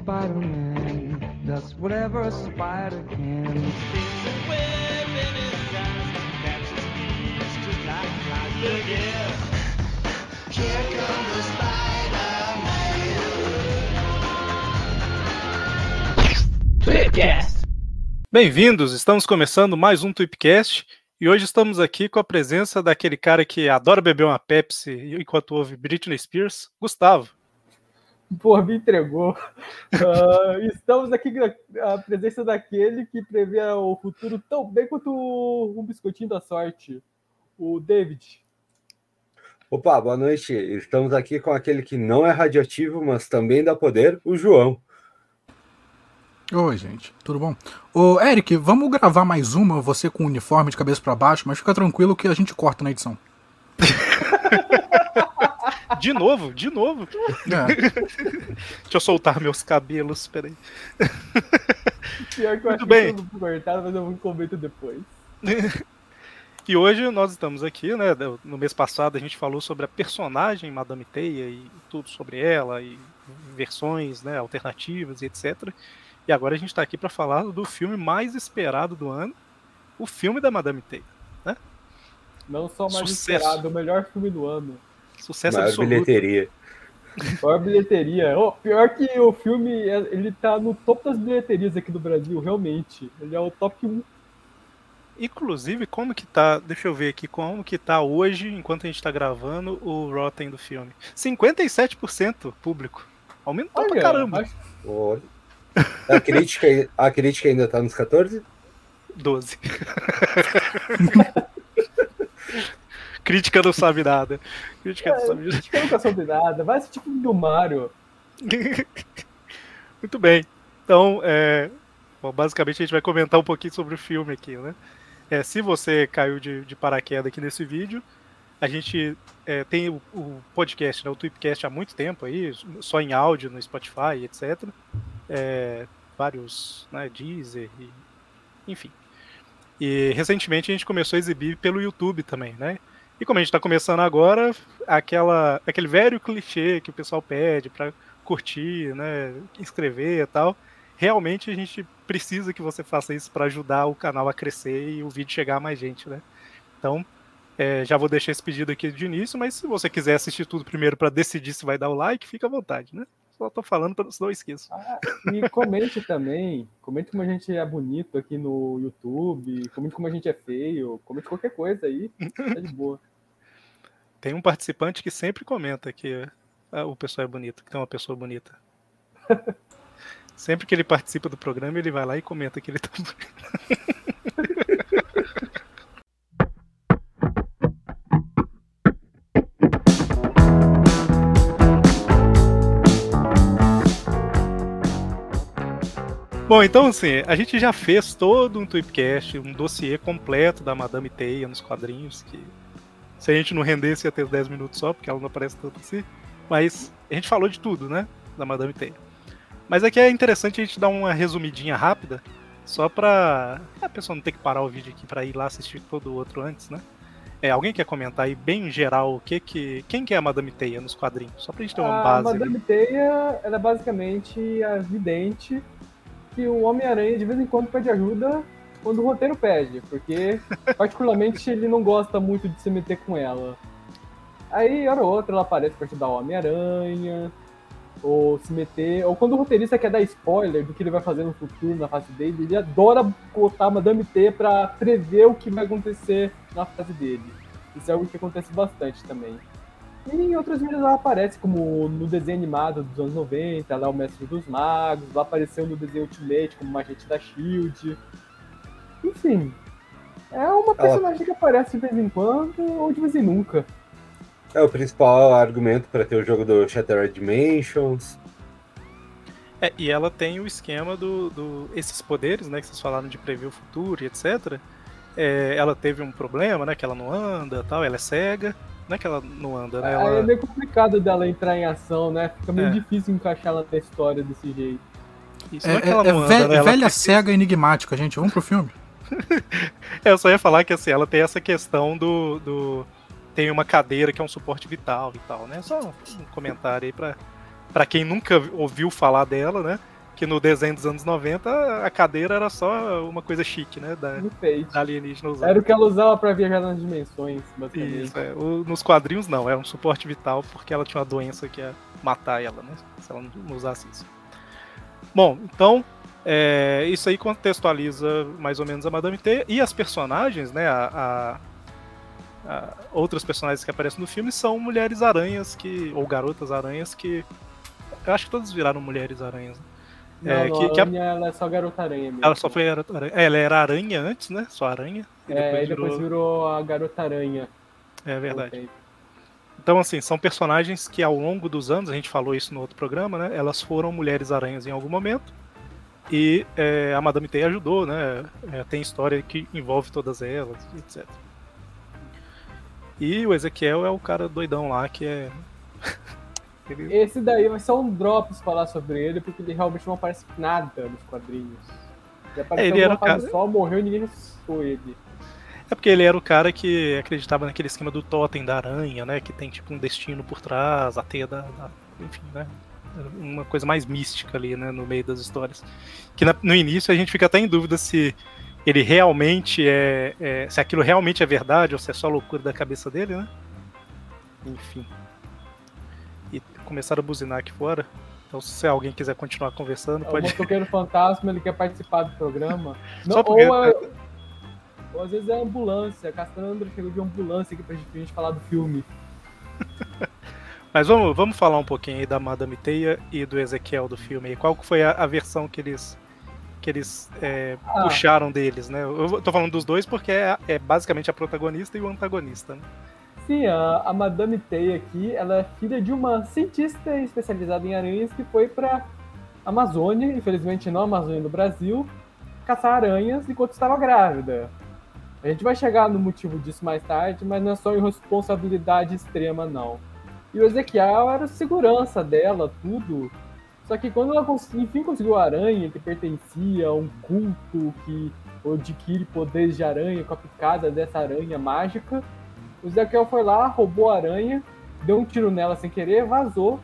Spider-Man does whatever a spider can. Bem-vindos, estamos começando mais um Tweepcast e hoje estamos aqui com a presença daquele cara que adora beber uma Pepsi enquanto ouve Britney Spears, Gustavo. Pô, me entregou. Uh, estamos aqui com a presença daquele que prevê o futuro tão bem quanto um biscoitinho da sorte, o David. Opa, boa noite. Estamos aqui com aquele que não é radioativo, mas também dá poder, o João. Oi, gente, tudo bom? Ô, Eric, vamos gravar mais uma, você com o uniforme de cabeça para baixo, mas fica tranquilo que a gente corta na edição. De novo, de novo. É. Deixa eu soltar meus cabelos, peraí. Pior que eu Muito acho bem. que eu não cortado, mas eu comento depois. E hoje nós estamos aqui, né? No mês passado a gente falou sobre a personagem Madame Teia e tudo sobre ela, e versões né, alternativas e etc. E agora a gente está aqui para falar do filme mais esperado do ano, o filme da Madame Teia. Não só mais Sucesso. esperado, o melhor filme do ano. Sucesso Maior absoluto. bilheteria. Maior bilheteria. Oh, pior que o filme, é- ele tá no topo das bilheterias aqui do Brasil, realmente. Ele é o top 1. Inclusive, como que tá. Deixa eu ver aqui como que tá hoje, enquanto a gente tá gravando, o Rotten do filme. 57% público. Aumentou pra caramba. acho- Olha. A crítica, a crítica ainda tá nos 14? 12. Crítica não sabe nada. Crítica não sabe Acho que eu nunca soube nada. Vai assistir filme do Mario. Muito bem. Então, é, bom, basicamente a gente vai comentar um pouquinho sobre o filme aqui, né? É, se você caiu de, de paraquedas aqui nesse vídeo, a gente é, tem o, o podcast, né, o Tweepcast há muito tempo aí, só em áudio no Spotify, etc. É, vários, né, Deezer, e, enfim. E recentemente a gente começou a exibir pelo YouTube também, né? E como a gente está começando agora, aquela, aquele velho clichê que o pessoal pede para curtir, né, inscrever e tal. Realmente a gente precisa que você faça isso para ajudar o canal a crescer e o vídeo chegar a mais gente, né? Então, é, já vou deixar esse pedido aqui de início, mas se você quiser assistir tudo primeiro para decidir se vai dar o like, fica à vontade, né? Só tô falando para não esqueça. Ah, e comente também. Comente como a gente é bonito aqui no YouTube. Comente como a gente é feio. Comente qualquer coisa aí. Tá de boa. Tem um participante que sempre comenta que ah, o pessoal é bonito, que tem uma pessoa bonita. Sempre que ele participa do programa, ele vai lá e comenta que ele tá bonito. Bom, então assim, a gente já fez todo um tweetcast, um dossiê completo da Madame Teia nos quadrinhos, que se a gente não rendesse ia ter 10 minutos só, porque ela não aparece tanto assim. Mas a gente falou de tudo, né? Da Madame Teia. Mas aqui é interessante a gente dar uma resumidinha rápida, só pra a pessoa não ter que parar o vídeo aqui pra ir lá assistir todo o outro antes, né? É, alguém quer comentar aí bem em geral o que que. Quem que é a Madame Teia nos quadrinhos? Só pra gente ter uma A base. ali. Madame Teia, ela é basicamente a vidente que o Homem-Aranha de vez em quando pede ajuda quando o roteiro pede, porque particularmente ele não gosta muito de se meter com ela. Aí, hora ou outra, ela aparece pra ajudar o Homem-Aranha, ou se meter, ou quando o roteirista quer dar spoiler do que ele vai fazer no futuro, na fase dele, ele adora botar a Madame T pra prever o que vai acontecer na fase dele. Isso é algo que acontece bastante também. E em outras mídias ela aparece, como no desenho animado dos anos 90, ela é o Mestre dos Magos, ela apareceu no desenho Ultimate como Magente da SHIELD. Enfim, é uma personagem que aparece de vez em quando ou de vez em nunca. É o principal argumento para ter o jogo do Shattered Dimensions. É, e ela tem o esquema do, do- esses poderes, né, que vocês falaram de prever o futuro e etc. É, ela teve um problema, né, que ela não anda, tal, ela é cega, não é que ela não anda, né? Ela, é meio complicado dela entrar em ação, né? Fica meio É. difícil encaixar ela na história desse jeito. isso É, não é que ela é- não é anda, né? Ela velha precisa- cega enigmática, gente. Vamos pro filme. Eu só ia falar que assim, ela tem essa questão do, do- Tem uma cadeira que é um suporte vital e tal, né? Só um comentário aí pra, pra quem nunca ouviu falar dela, né? que no desenho dos anos 90 a cadeira era só uma coisa chique, né? Da, da alienígena usando. Era o que ela usava pra viajar nas dimensões, basicamente. Isso, é. O- nos quadrinhos não, é um suporte vital porque ela tinha uma doença que ia matar ela, né? Se ela não usasse isso. Bom, então, é, isso aí contextualiza mais ou menos a Madame Teia e as personagens, né? A, a- a- outras personagens que aparecem no filme são mulheres aranhas que. ou garotas aranhas que. Eu acho que todas viraram mulheres aranhas. né? Não, É, que- a que a- ela é só garota aranha mesmo. Ela só foi garota aranha. É, ela era aranha antes, né? Só aranha. E É, depois e depois virou- virou a garota aranha. É verdade. Então, assim, são personagens que ao longo dos anos, a gente falou isso no outro programa, né? Elas foram mulheres aranhas em algum momento. E é, a Madame Teia ajudou, né? É, tem história que envolve todas elas, etc. E o Ezequiel é o cara doidão lá que é. Ele- Esse daí vai ser um drops falar sobre ele, porque ele realmente não aparece nada nos quadrinhos. Ele apareceu Ele era cara- só, morreu e ninguém ressuscitou ele. É porque ele era o cara que acreditava naquele esquema do totem da aranha, né? Que tem tipo um destino por trás, a teia da. da- enfim, né? Uma coisa mais mística ali, né? No meio das histórias. Que na- no início a gente fica até em dúvida se ele realmente é, é- Se aquilo realmente é verdade ou se é só loucura da cabeça dele, né? Enfim. E começaram a buzinar aqui fora. Então se alguém quiser continuar conversando, É o pode. motoqueiro fantasma, ele quer participar do programa. Não, Só porque- ou, é- ou às vezes é ambulância. Cassandra chegou de ambulância aqui pra gente, pra gente falar do filme. Mas vamos, vamos falar um pouquinho aí da Madame Teia e do Ezequiel do filme. Qual foi a, a versão que eles, que eles é, Ah. puxaram deles, né? Eu tô falando dos dois porque é, é basicamente a protagonista e o antagonista. Né? Sim, a, a Madame Teia aqui, ela é filha de uma cientista especializada em aranhas que foi pra Amazônia, infelizmente não a Amazônia do Brasil, caçar aranhas enquanto estava grávida. A gente vai chegar no motivo disso mais tarde, mas não é só irresponsabilidade extrema, não. E o Ezequiel era segurança dela, tudo. Só que quando ela enfim conseguiu a aranha, que pertencia a um culto que adquire poderes de aranha com a picada dessa aranha mágica, o Ezequiel foi lá, roubou a aranha, deu um tiro nela sem querer, vazou.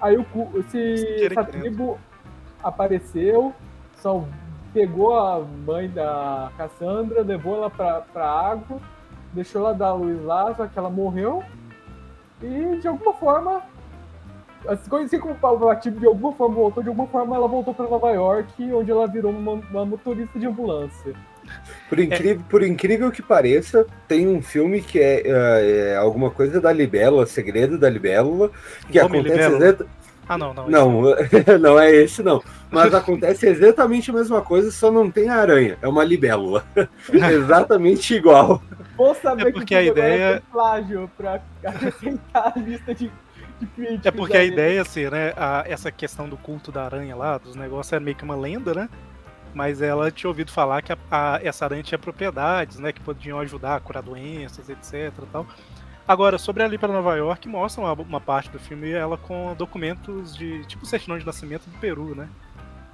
Aí o, esse, essa tribo apareceu, só pegou a mãe da Cassandra, levou ela pra, pra água, deixou ela dar luz lá, só que ela morreu. E de alguma forma, assim como o Lativo de alguma forma voltou, de alguma forma ela voltou pra Nova York, onde ela virou uma, uma motorista de ambulância. Por incrível, por incrível que pareça, tem um filme que é, é, é alguma coisa da Libélula, Segredo da Libélula, que Nome acontece Libélula? exata- Ah, não, não. Não, não é esse não. Mas acontece exatamente a mesma coisa, só não tem a aranha. É uma libélula. exatamente igual. Bom saber É porque que a agora ideia- tem plágio pra acrescentar a lista de, de críticos. É porque a aí. ideia, assim, né? a- essa questão do culto da aranha lá, dos negócios, é meio que uma lenda, né? Mas ela tinha ouvido falar que a- a- essa aranha tinha propriedades, né? Que podiam ajudar a curar doenças, etc. e Tal. Agora, sobre ali para Nova York, mostra uma, uma parte do filme ela com documentos de tipo certidão de nascimento do Peru, né?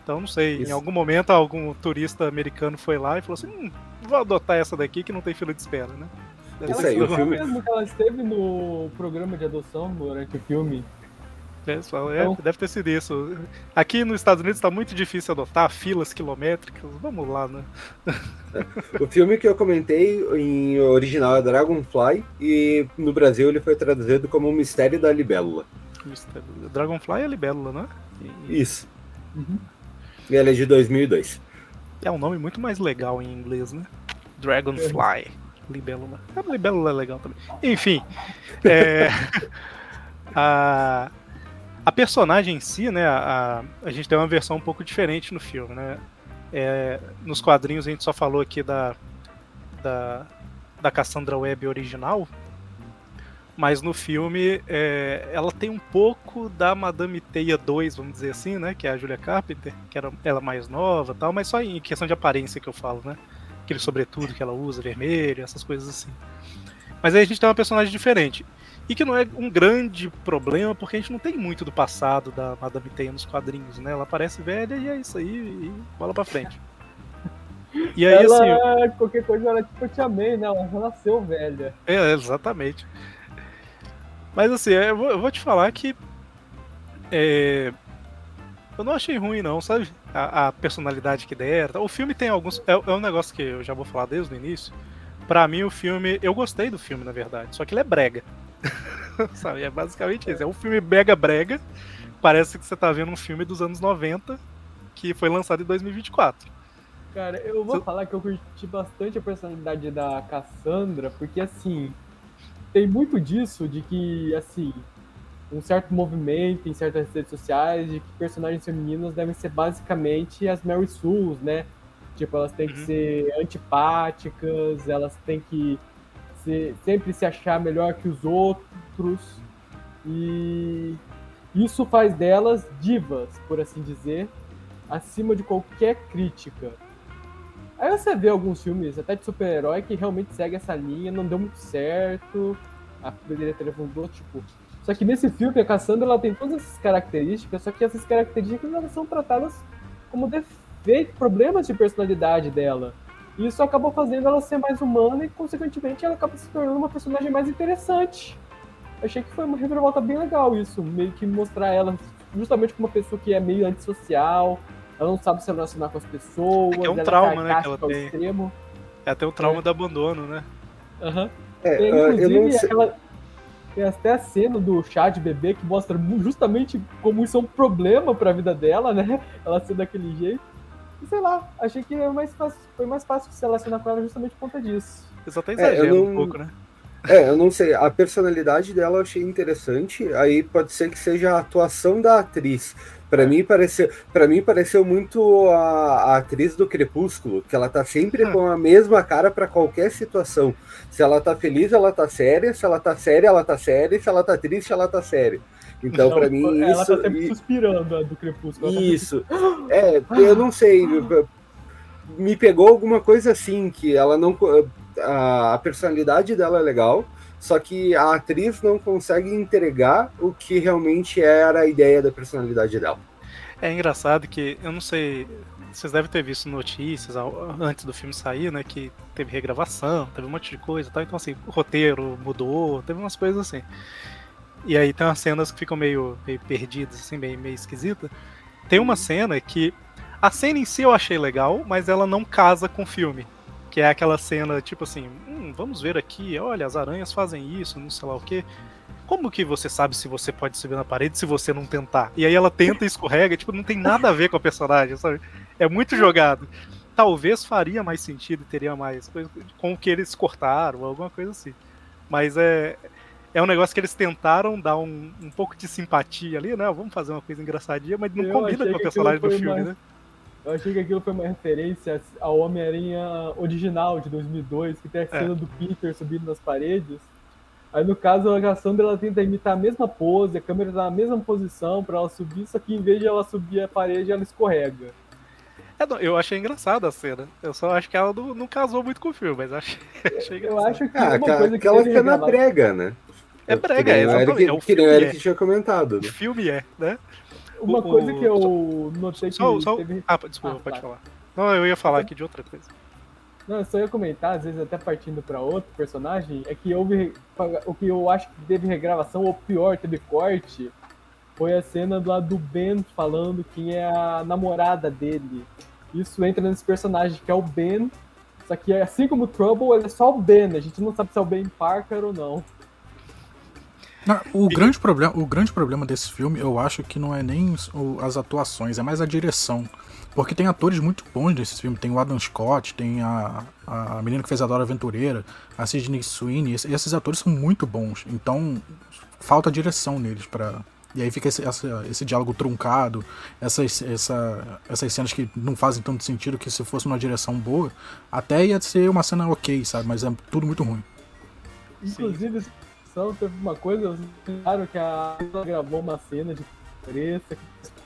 Então, não sei, em Isso. algum momento algum turista americano foi lá e falou assim: hum, vou adotar essa daqui que não tem fila de espera, né? Deve Isso aí, o Ela filme- mesmo que ela esteve no programa de adoção durante o filme. É, só- é, Então- deve ter sido isso. Aqui nos Estados Unidos está muito difícil adotar filas quilométricas. Vamos lá, né? O filme que eu comentei em original é Dragonfly e no Brasil ele foi traduzido como O Mistério da Libélula. Dragonfly é libélula, não é? E- Isso. E ele é de 2002. É um nome muito mais legal em inglês, né? Dragonfly. Libélula. A libélula é legal também. Enfim. é, a, a personagem em si, né? A, a gente tem uma versão um pouco diferente no filme, né? É, nos quadrinhos a gente só falou aqui da, da, da Cassandra Webb original. Mas no filme é, ela tem um pouco da Madame Teia 2, vamos dizer assim, né? Que é a Julia Carpenter, que era ela mais nova e tal, mas só em questão de aparência que eu falo, né? Aquele sobretudo que ela usa, vermelho, essas coisas assim. Mas aí a gente tem uma personagem diferente. E que não é um grande problema, porque a gente não tem muito do passado da Madame Teia nos quadrinhos, né? Ela parece velha e é isso aí, e bola pra frente. E aí, ela, assim, qualquer coisa, ela é tipo a Tia May, né? Ela já nasceu velha. É, exatamente. Mas assim, eu vou, eu vou te falar que. é, Eu não achei ruim, não, sabe? A, a personalidade que deram. O filme tem alguns. É, é um negócio que eu já vou falar desde o início. Pra mim, o filme. Eu gostei do filme, na verdade. Só que ele é brega. sabe? É basicamente isso. É um filme mega brega. Parece que você tá vendo um filme dos anos 90 que foi lançado em 2024. Cara, eu vou Você- falar que eu curti bastante a personalidade da Cassandra, porque assim, tem muito disso de que, assim, um certo movimento em certas redes sociais de que personagens femininas devem ser basicamente as Mary Sues, né? Tipo, elas têm que Uhum. ser antipáticas, elas têm que sempre se achar melhor que os outros. E isso faz delas divas, por assim dizer, acima de qualquer crítica. Aí você vê alguns filmes, até de super-herói, que realmente segue essa linha, não deu muito certo, a bilheteria foi do tipo. Só que nesse filme, a Cassandra ela tem todas essas características, só que essas características elas são tratadas como defeito, problemas de personalidade dela. E isso acabou fazendo ela ser mais humana e, consequentemente, ela acaba se tornando uma personagem mais interessante. Achei que foi uma reviravolta bem legal isso, meio que mostrar ela justamente como uma pessoa que é meio antissocial, ela não sabe se relacionar com as pessoas, É que é um ela trauma, né, que ela tem. extremo. É até o trauma do abandono, né? Aham. É, Tem, ah, eu inclusive, não sei. aquela- tem até a cena do chá de bebê que mostra justamente como isso é um problema pra vida dela, né? Ela ser daquele jeito. E sei lá, achei que é mais fácil- foi mais fácil se relacionar com ela justamente por conta disso. Eles até É, eu exageram não- um pouco, né? É, eu não sei. A personalidade dela eu achei interessante. Aí pode ser que seja a atuação da atriz. Pra mim pareceu, para mim pareceu muito a, a atriz do Crepúsculo, que ela tá sempre Hum. com a mesma cara pra qualquer situação. Se ela tá feliz, ela tá séria. Se ela tá séria, ela tá séria. Se ela tá triste, ela tá séria. Então, pra mim, ela isso. tá sempre e- suspirando a do Crepúsculo. Ela tá Isso. É, eu não sei. Me pegou alguma coisa assim, que ela não. A, a personalidade dela é legal, só que a atriz não consegue entregar o que realmente era a ideia da personalidade dela. É engraçado que, eu não sei, vocês devem ter visto notícias antes do filme sair, né? Que teve regravação, teve um monte de coisa tal. Então, assim, o roteiro mudou, teve umas coisas assim. E aí tem umas cenas que ficam meio, meio perdidas, assim, meio, meio esquisita. Tem uma cena que. A cena em si eu achei legal, mas ela não casa com o filme. Que é aquela cena, tipo assim, hum, vamos ver aqui, olha, as aranhas fazem isso, não sei lá o quê. Como que você sabe se você pode subir na parede se você não tentar? E aí ela tenta e escorrega, tipo, não tem nada a ver com a personagem, sabe? É muito jogado. Talvez faria mais sentido, teria mais coisa com o que eles cortaram, alguma coisa assim. Mas é, é um negócio que eles tentaram dar um, um pouco de simpatia ali, né? Vamos fazer uma coisa engraçadinha, mas não Eu combina com a personagem do filme, mais- né? Eu achei que aquilo foi uma referência ao Homem-Aranha original de 2002, que tem a É. cena do Peter subindo nas paredes. Aí no caso a Cassandra ela tenta imitar a mesma pose, a câmera tá na mesma posição pra ela subir, só que em vez de ela subir a parede, ela escorrega. É, não, eu achei engraçada a cena. Eu só acho que ela não, não casou muito com o filme, mas achei, achei Eu engraçado. acho que Ah, uma aquela, coisa que aquela que é brega, né? É brega, que nem é, o exatamente, Eric, é o que nem o filme Eric é. tinha comentado. O Né? filme é, né? Uma o- coisa que eu notei que Só, só... teve... Ah, desculpa, Ah, pode tá. falar. Não, eu ia falar aqui de outra coisa. Não, eu só ia comentar, às vezes até partindo pra outro personagem, é que houve o que eu acho que teve regravação, ou pior, teve corte, foi a cena do lado do Ben falando quem é a namorada dele. Isso entra nesse personagem que é o Ben, só que assim como o Trouble, ele é só o Ben, a gente não sabe se é o Ben Parker ou não. Não, o, grande problema, o grande problema desse filme, eu acho que não é nem o- as atuações, é mais a direção. Porque tem atores muito bons nesse filme. Tem o Adam Scott, tem a, a menina que fez a Dora Aventureira, a Sidney Sweeney. Esse- Esses atores são muito bons. Então, falta direção neles para E aí fica esse, essa- esse diálogo truncado, essas, essa, essas cenas que não fazem tanto sentido que se fosse uma direção boa, até ia ser uma cena ok, sabe? Mas é tudo muito ruim. Inclusive, só teve uma coisa, claro que a ela gravou uma cena de pressa,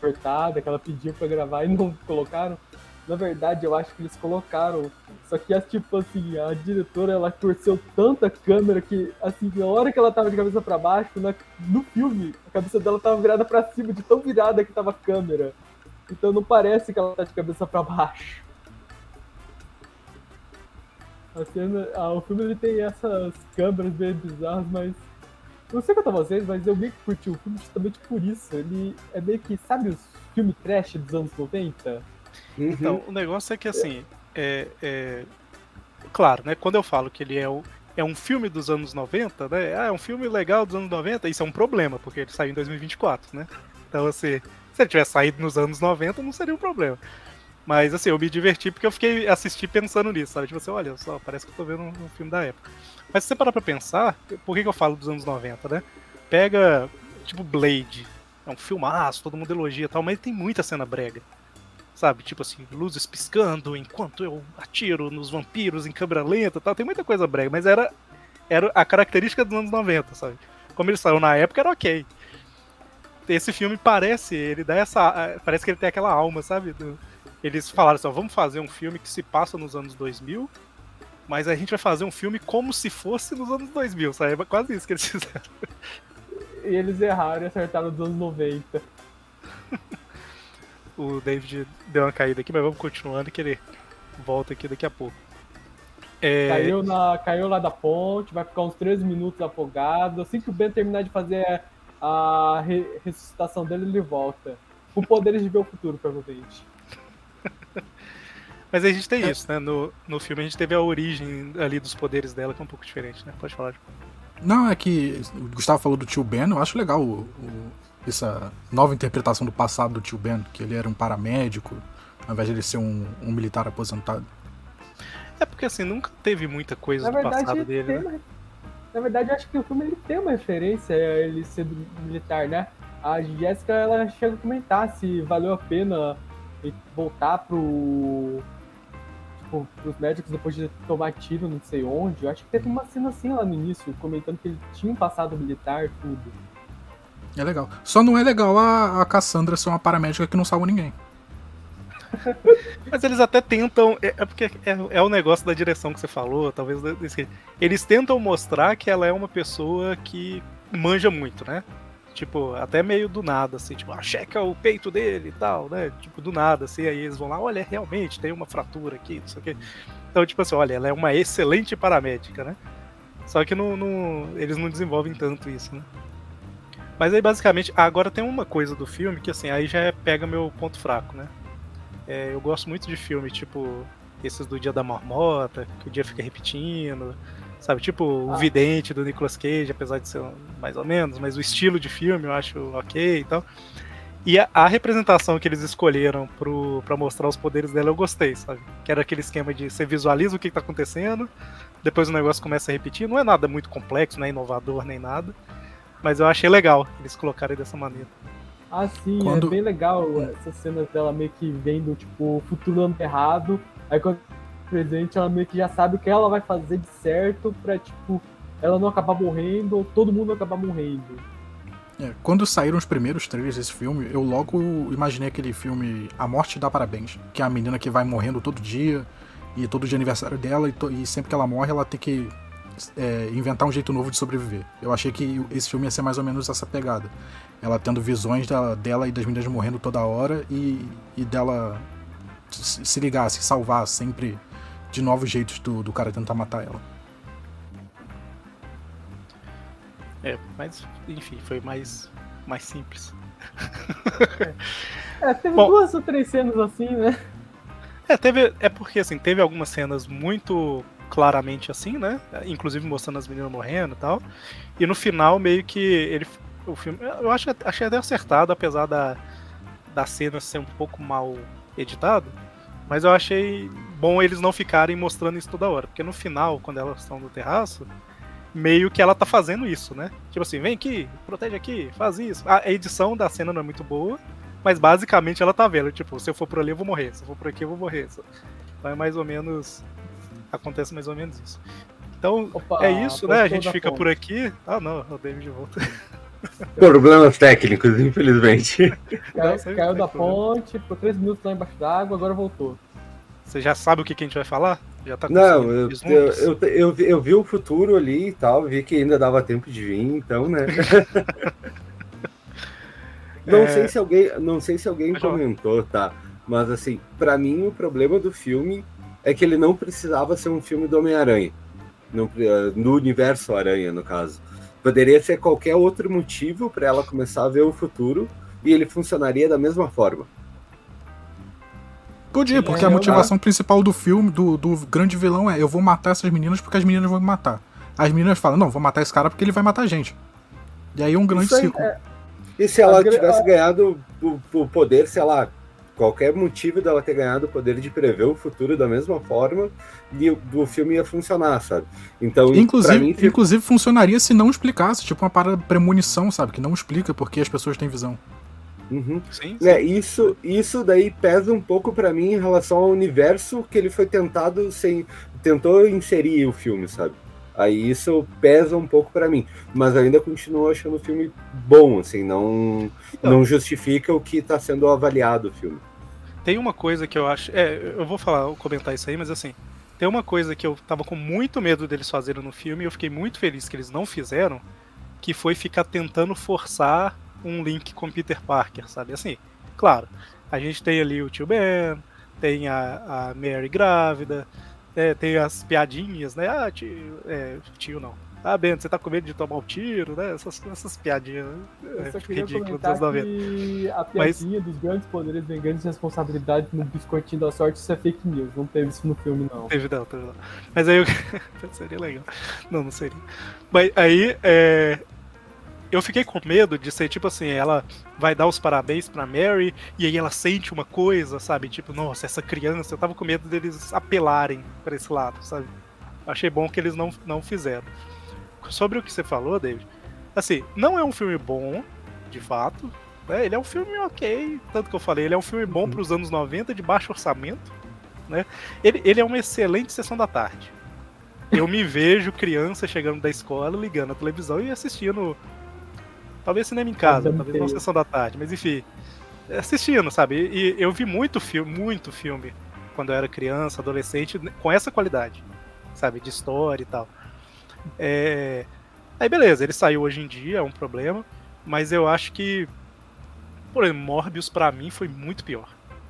cortada, que ela pediu pra gravar e não colocaram. Na verdade, eu acho que eles colocaram. Só que, tipo assim, a diretora, ela torceu tanta câmera que, assim, na hora que ela tava de cabeça pra baixo, na- no filme, a cabeça dela tava virada pra cima, de tão virada que tava a câmera. Então não parece que ela tá de cabeça pra baixo. A cena, ah, o filme ele tem essas câmeras bem bizarras, mas Não sei quanto a vocês, mas eu meio que curti o filme justamente por isso. Ele é meio que, sabe os filmes trash dos anos 90? Uhum. Então, o negócio é que assim, é, é- claro, né? Quando eu falo que ele é, o- é um filme dos anos 90, né? Ah, é um filme legal dos anos 90, isso é um problema, porque ele saiu em 2024, né? Então, assim, se ele tivesse saído nos anos 90, não seria um problema. Mas, assim, eu me diverti porque eu fiquei assisti pensando nisso, sabe? Tipo assim, olha só, parece que eu tô vendo um, um filme da época. Mas se você parar pra pensar, por que, que eu falo dos anos 90, né? Pega, tipo, Blade. É um filmaço, todo mundo elogia e tal, mas tem muita cena brega sabe? Tipo assim, luzes piscando enquanto eu atiro nos vampiros em câmera lenta e tal. Tem muita coisa brega, mas era, era a característica dos anos 90, sabe? Como ele saiu na época, era ok. Esse filme parece, ele dá essa. Parece que ele tem aquela alma, sabe? Do- eles falaram assim: ó, vamos fazer um filme que se passa nos anos 2000, mas a gente vai fazer um filme como se fosse nos anos 2000, sabe? É quase isso que eles fizeram. E eles erraram e acertaram nos anos 90. o David deu uma caída aqui, mas vamos continuando que ele volta aqui daqui a pouco. É, Caiu, na, caiu lá da ponte, vai ficar uns 13 minutos afogado. Assim que o Ben terminar de fazer a re- ressuscitação dele, ele volta. Com poderes de ver o futuro, provavelmente. Mas a gente tem isso, né? No, no filme a gente teve a origem ali dos poderes dela, que é um pouco diferente, né? Pode falar. Não, é que o Gustavo falou do tio Ben, eu acho legal o- o- essa nova interpretação do passado do tio Ben, que ele era um paramédico, ao invés de ele ser um, um militar aposentado. É porque assim, nunca teve muita coisa Na do verdade, passado dele, tem né? na verdade, eu acho que o filme ele tem uma referência a ele ser militar, né? A Jéssica ela chega a comentar se valeu a pena voltar pro. Tipo, pros médicos depois de tomar tiro não sei onde. Eu acho que teve uma cena assim lá no início, comentando que ele tinha um passado militar, tudo. É legal. Só não é legal a, a Cassandra ser uma paramédica que não salva ninguém. Mas eles até tentam. É, é porque é, é o negócio da direção que você falou, talvez. Eles tentam mostrar que ela é uma pessoa que manja muito, né? Tipo, até meio do nada, assim, tipo, ah, checa o peito dele e tal, né? Tipo, do nada, assim, aí eles vão lá, olha, realmente tem uma fratura aqui, não sei o quê. Então, tipo assim, olha, ela é uma excelente paramédica, né? Só que não, eles não desenvolvem tanto isso, né? Mas aí, basicamente, agora tem uma coisa do filme que, assim, aí já é- pega meu ponto fraco, né? É, eu gosto muito de filme, tipo, esses do Dia da Marmota, que o dia fica repetindo, sabe? Tipo, o Ah. Vidente do Nicolas Cage, apesar de ser mais ou menos, mas o estilo de filme eu acho ok e tal. E a, a representação que eles escolheram pro, pra mostrar os poderes dela eu gostei, sabe? Que era aquele esquema de você visualiza o que, que tá acontecendo, depois o negócio começa a repetir. Não é nada muito complexo, não é inovador nem nada, mas eu achei legal eles colocarem dessa maneira. Ah, sim, Quando- é bem legal essas cenas dela meio que vendo, tipo, o futuro dando errado. Aí quando presente, ela meio que já sabe o que ela vai fazer de certo pra, tipo, ela não acabar morrendo ou todo mundo acabar morrendo. É, quando saíram os primeiros trailers desse filme, eu logo imaginei aquele filme A Morte Dá Parabéns, que é a menina que vai morrendo todo dia, e todo dia é aniversário dela, e, e sempre que ela morre, ela tem que é, inventar um jeito novo de sobreviver. Eu achei que esse filme ia ser mais ou menos essa pegada. Ela tendo visões da- dela e das meninas morrendo toda hora, e, e dela se ligar, se salvar sempre de novos jeitos do, do cara tentar matar ela. É, mas enfim, foi mais, mais simples. É, teve Bom. duas ou três cenas assim, né? É, teve. É porque assim, teve algumas cenas muito claramente assim, né? Inclusive mostrando as meninas morrendo e tal. E no final, meio que ele. O filme. Eu acho, achei até acertado, apesar da, da cena ser um pouco mal editada. Mas eu achei bom eles não ficarem mostrando isso toda hora. Porque no final, quando elas estão no terraço, meio que ela tá fazendo isso, né? Tipo assim, vem aqui, protege aqui, faz isso. A edição da cena não é muito boa, mas basicamente ela tá vendo, tipo, se eu for por ali eu vou morrer, se eu for por aqui eu vou morrer. Então é mais ou menos. Acontece mais ou menos isso. Então, Opa, é isso, né? A gente fica ponte. por aqui. Ah, não, o David volta. Problemas técnicos, infelizmente. Caiu, caiu da ponte, por três minutos lá embaixo d'água, agora voltou. Você já sabe o que, que a gente vai falar? Já tá Não, eu, eu, eu, eu, vi- eu vi o futuro ali e tal, vi que ainda dava tempo de vir, então, né? não É. sei se alguém, não sei se alguém comentou, tá? Mas assim, pra mim o problema do filme é que ele não precisava ser um filme do Homem-Aranha. Pre- eh, No universo Aranha, no caso. Poderia ser qualquer outro motivo para ela começar a ver o futuro e ele funcionaria da mesma forma. Podia, porque É, a motivação principal do filme, do, do grande vilão é eu vou matar essas meninas porque as meninas vão me matar. As meninas falam, não, vou matar esse cara porque ele vai matar a gente. E aí é um grande aí ciclo. é- E se ela tivesse ganhado o, o poder, sei lá, qualquer motivo dela ter ganhado o poder de prever o futuro da mesma forma, e o, filme ia funcionar, sabe? Então, Inclusive, mim, fica- inclusive funcionaria se não explicasse, tipo uma parada premonição, sabe? Que não explica porque as pessoas têm visão. Uhum. Sim, sim. É, isso, isso daí pesa um pouco pra mim em relação ao universo que ele foi tentado sem tentou inserir o filme, sabe? Aí isso pesa um pouco pra mim, mas ainda continuo achando o filme bom, assim, não Então. não justifica o que tá sendo avaliado o filme. Tem uma coisa que eu acho. É, eu vou falar, comentar isso aí, mas assim. Tem uma coisa que eu tava com muito medo deles fazerem no filme e eu fiquei muito feliz que eles não fizeram, que foi ficar tentando forçar um link com Peter Parker, sabe? Assim, claro, a gente tem ali o tio Ben, tem a, a Mary grávida, é, tem as piadinhas, né? Ah, tio, é, tio não. Ah, Ben, você tá com medo de tomar um tiro, né? Essas, essas piadinhas é, queria ridículas dos 90. que a Mas- piadinha dos grandes poderes vem grandes responsabilidades no biscoitinho da sorte, isso é fake news. Não teve isso no filme, não. Teve não, teve não. Mas aí eu... seria legal. Não, não seria. Mas aí é... eu fiquei com medo de ser tipo assim, ela vai dar os parabéns pra Mary e aí ela sente uma coisa, sabe? Tipo, nossa, essa criança, eu tava com medo deles apelarem pra esse lado, sabe? Achei bom que eles não, não fizeram. Sobre o que você falou, David, assim, não é um filme bom, de fato. Né? Ele é um filme ok, tanto que eu falei, ele é um filme bom pros anos 90, de baixo orçamento. Né? Ele, ele é uma excelente sessão da tarde. Eu me vejo criança chegando da escola, ligando a televisão e assistindo. Talvez cinema em casa, talvez Taylor. sessão da tarde, mas enfim. Assistindo, sabe? E eu vi muito filme, muito filme quando eu era criança, adolescente, com essa qualidade, sabe? De história e tal. É... Aí beleza, ele saiu hoje em dia, é um problema, mas eu acho que. Por exemplo, Morbius pra mim foi muito pior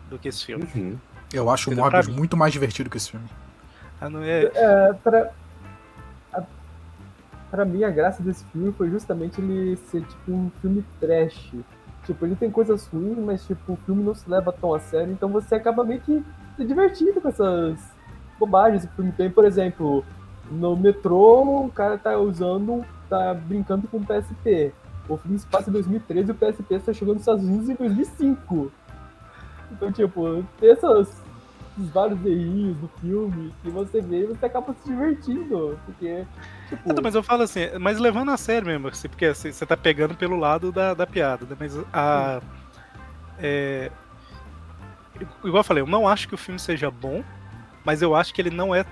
do que esse filme. Uhum. Eu acho o? Morbius muito mais divertido que esse filme. Ah, não é... É, pra, pra mim, a graça desse filme foi justamente ele ser tipo um filme trash. Tipo, ele tem coisas ruins, mas tipo, o filme não se leva tão a sério, então você acaba meio que se divertindo com essas bobagens que o filme tem. Por exemplo, no metrô, o cara tá usando, tá brincando com o PSP. O filme se passa em 2013 e o PSP está chegando nos Estados Unidos em 2005. Então, tipo, tem essas, esses vários errinhos do filme que você vê e você acaba se divertindo. Porque, tipo, Ah, mas eu falo assim, mas levando a sério mesmo, assim, porque assim, você tá pegando pelo lado da, da piada, né? Mas a. É, igual eu falei, eu não acho que o filme seja bom, mas eu acho que ele não é.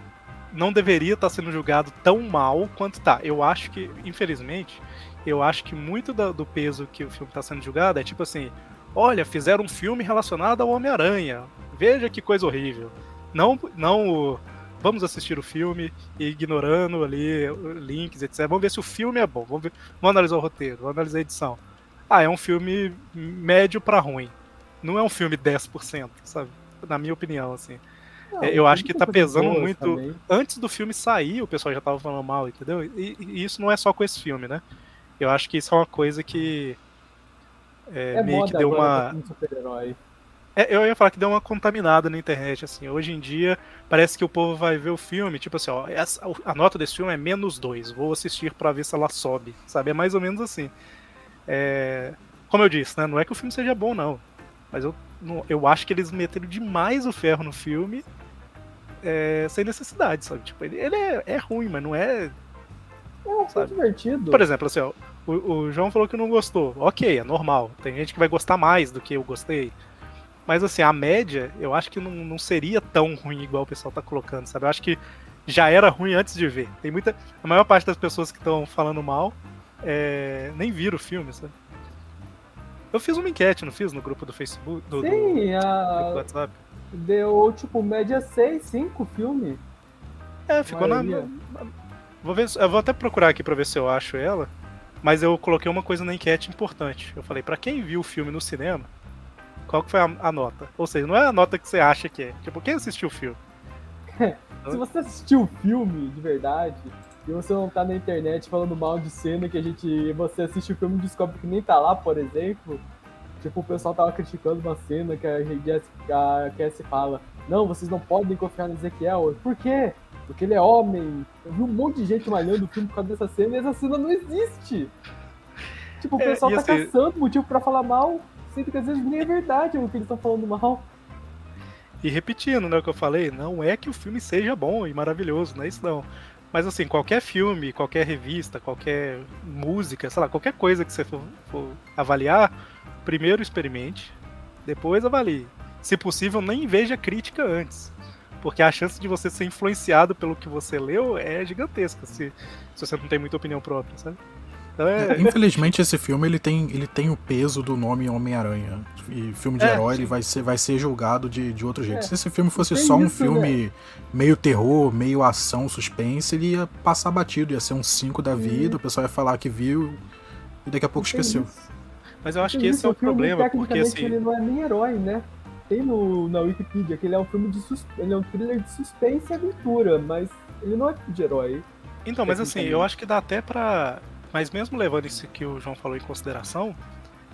Não deveria estar sendo julgado tão mal quanto tá. Eu acho que, infelizmente, eu acho que muito do peso que o filme está sendo julgado é tipo assim: olha, fizeram um filme relacionado ao Homem-Aranha. Veja que coisa horrível. Não, não vamos assistir o filme ignorando ali links, etc. Vamos ver se o filme é bom. Vamos, ver, vamos analisar o roteiro, vamos analisar a edição. Ah, é um filme médio pra ruim. Não é um filme 10%, sabe? Na minha opinião, assim. não, eu acho que tá pesando muito. também. Antes do filme sair, o pessoal já tava falando mal, entendeu? E, e isso não é só com esse filme, né? Eu acho que isso é uma coisa que é, É meio que deu uma. É, eu ia falar que deu uma contaminada na internet, assim. Hoje em dia, parece que o povo vai ver o filme, tipo assim, ó, essa- a nota desse filme é menos dois, vou assistir pra ver se ela sobe, sabe? É mais ou menos assim. É, como eu disse, né? Não é que o filme seja bom, não. Mas eu, não- eu acho que eles meteram demais o ferro no filme é, sem necessidade, sabe? Tipo, ele, ele é, é ruim, mas não é. É um filme Sabe? divertido. Por exemplo, assim, ó, o, o João falou que não gostou. Ok, é normal. Tem gente que vai gostar mais do que eu gostei. Mas assim, a média, eu acho que não, não seria tão ruim igual o pessoal tá colocando, sabe? Eu acho que já era ruim antes de ver. Tem muita. A maior parte das pessoas que estão falando mal é, nem viram o filme, sabe? Eu fiz uma enquete, não fiz? No grupo do Facebook, do, do- Sim, do a... WhatsApp. deu tipo média 6, 5 filme. É, ficou na. Na- Vou ver, eu vou até procurar aqui pra ver se eu acho ela. Mas eu coloquei uma coisa na enquete importante. Eu falei, pra quem viu o filme no cinema, qual que foi a, a nota? Ou seja, não é a nota que você acha que é. Tipo, quem assistiu o filme? Se você assistiu o filme de verdade, e você não tá na internet falando mal de cena que a gente. Você assiste o filme e descobre que nem tá lá, por exemplo. Tipo, o pessoal tava criticando uma cena que a Jessica a Cassie fala, não, vocês não podem confiar no Ezequiel. Por quê? Porque ele é homem. Eu vi um monte de gente malhando o filme por causa dessa cena e essa cena não existe. Tipo, o É, pessoal tá assim- caçando motivo pra falar mal, sendo que às vezes nem é verdade o que eles estão falando mal. E repetindo, né, o que eu falei, não é que o filme seja bom e maravilhoso, não é isso não. Mas assim, qualquer filme, qualquer revista, qualquer música, sei lá, qualquer coisa que você for, for avaliar, primeiro experimente, depois avalie. Se possível, nem veja crítica antes. Porque a chance de você ser influenciado pelo que você leu é gigantesca, se, se você não tem muita opinião própria, sabe? Então é, Infelizmente esse filme ele tem, ele tem o peso do nome Homem-Aranha. E filme de É, herói ele vai ser, vai ser julgado de, de outro jeito. É, Se esse filme fosse tem só um isso, filme meio terror, meio ação, suspense, ele ia passar batido, ia ser um 5 da vida, o pessoal ia falar que viu e daqui a pouco Tem esqueceu. isso. mas eu acho Tem que isso, esse é o filme, problema, porque tecnicamente, assim. ele não é nem herói, né? Tem no, na Wikipedia que ele é um filme de sus... ele é um thriller de suspense e aventura, mas ele não é tipo de herói. Então, mas assim, eu acho que dá até pra. Mas mesmo levando isso que o João falou em consideração,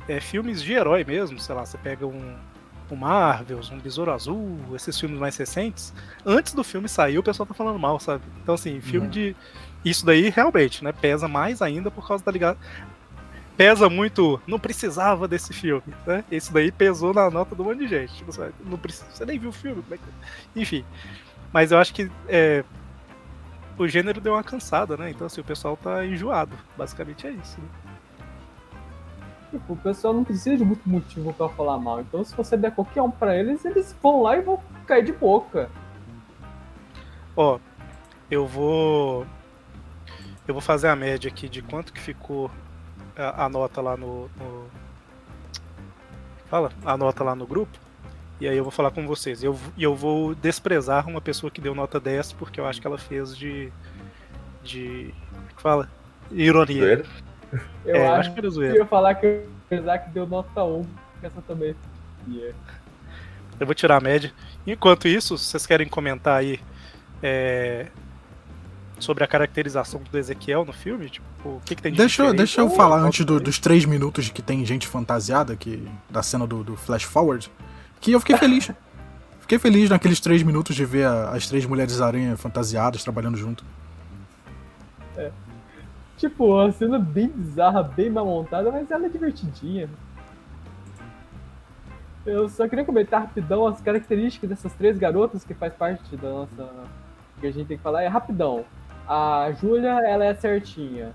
é, filmes de herói mesmo, sei lá, você pega um, um Marvels, um Besouro Azul, esses filmes mais recentes, antes do filme sair o pessoal tá falando mal, sabe? Então assim, filme Uhum. de. Isso daí realmente, né? Pesa mais ainda por causa da ligada. Pesa muito, não precisava desse filme, né? Isso daí pesou na nota do monte de gente. Tipo, sabe? não precisa, você nem viu o filme, é que... enfim. Mas eu acho que é, o gênero deu uma cansada, né? Então, assim, o pessoal tá enjoado. Basicamente é isso. Né? Tipo, o pessoal não precisa de muito motivo pra falar mal. Então, se você der qualquer um pra eles, eles vão lá e vão cair de boca. Ó, eu vou. Eu vou fazer a média aqui de quanto que ficou a, a nota lá no, no- Fala, a nota lá no grupo. E aí eu vou falar com vocês. E eu, eu vou desprezar uma pessoa que deu nota 10, porque eu acho que ela fez de. de. como é que fala? Ironia. Zoeira. Eu é, acho acho que era zoeira. eu ia falar que o Isaac deu nota 1, que essa também. Yeah. Eu vou tirar a média. Enquanto isso, vocês querem comentar aí é, sobre a caracterização do Ezequiel no filme? Tipo, o que, que tem de Deixa, eu- deixa eu falar antes do- dos três minutos que tem gente fantasiada que, da cena do, do Flash Forward, que eu fiquei feliz. fiquei feliz naqueles três minutos de ver a- as três mulheres aranha fantasiadas trabalhando junto. Tipo, uma cena bem bizarra, bem mal montada, mas ela é divertidinha. Eu só queria comentar rapidão as características dessas três garotas que faz parte da nossa. que a gente tem que falar. É rapidão. A Júlia, ela é certinha.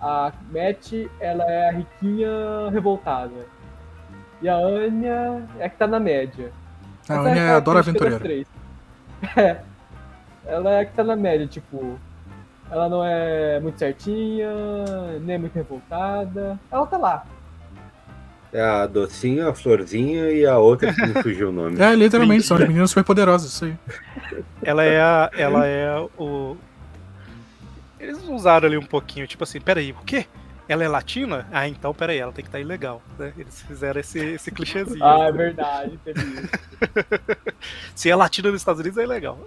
A Matt, ela é a riquinha revoltada. E a Anya é a que tá na média. A Essa Anya é a a Dora Aventureira. É. Ela é a que tá na média, tipo. Ela não é muito certinha, nem é muito revoltada. Ela tá lá. É a docinha, a florzinha e a outra que me fugiu o nome. É, literalmente, são as meninas super poderosas, isso aí. Ela é a, ela é o. Eles usaram ali um pouquinho, tipo assim, peraí, o quê? Ela é latina? Ah, então peraí, ela tem que estar ilegal. Né? Eles fizeram esse, esse clichêzinho. Ah, é verdade, teve. Se é latina nos Estados Unidos é ilegal.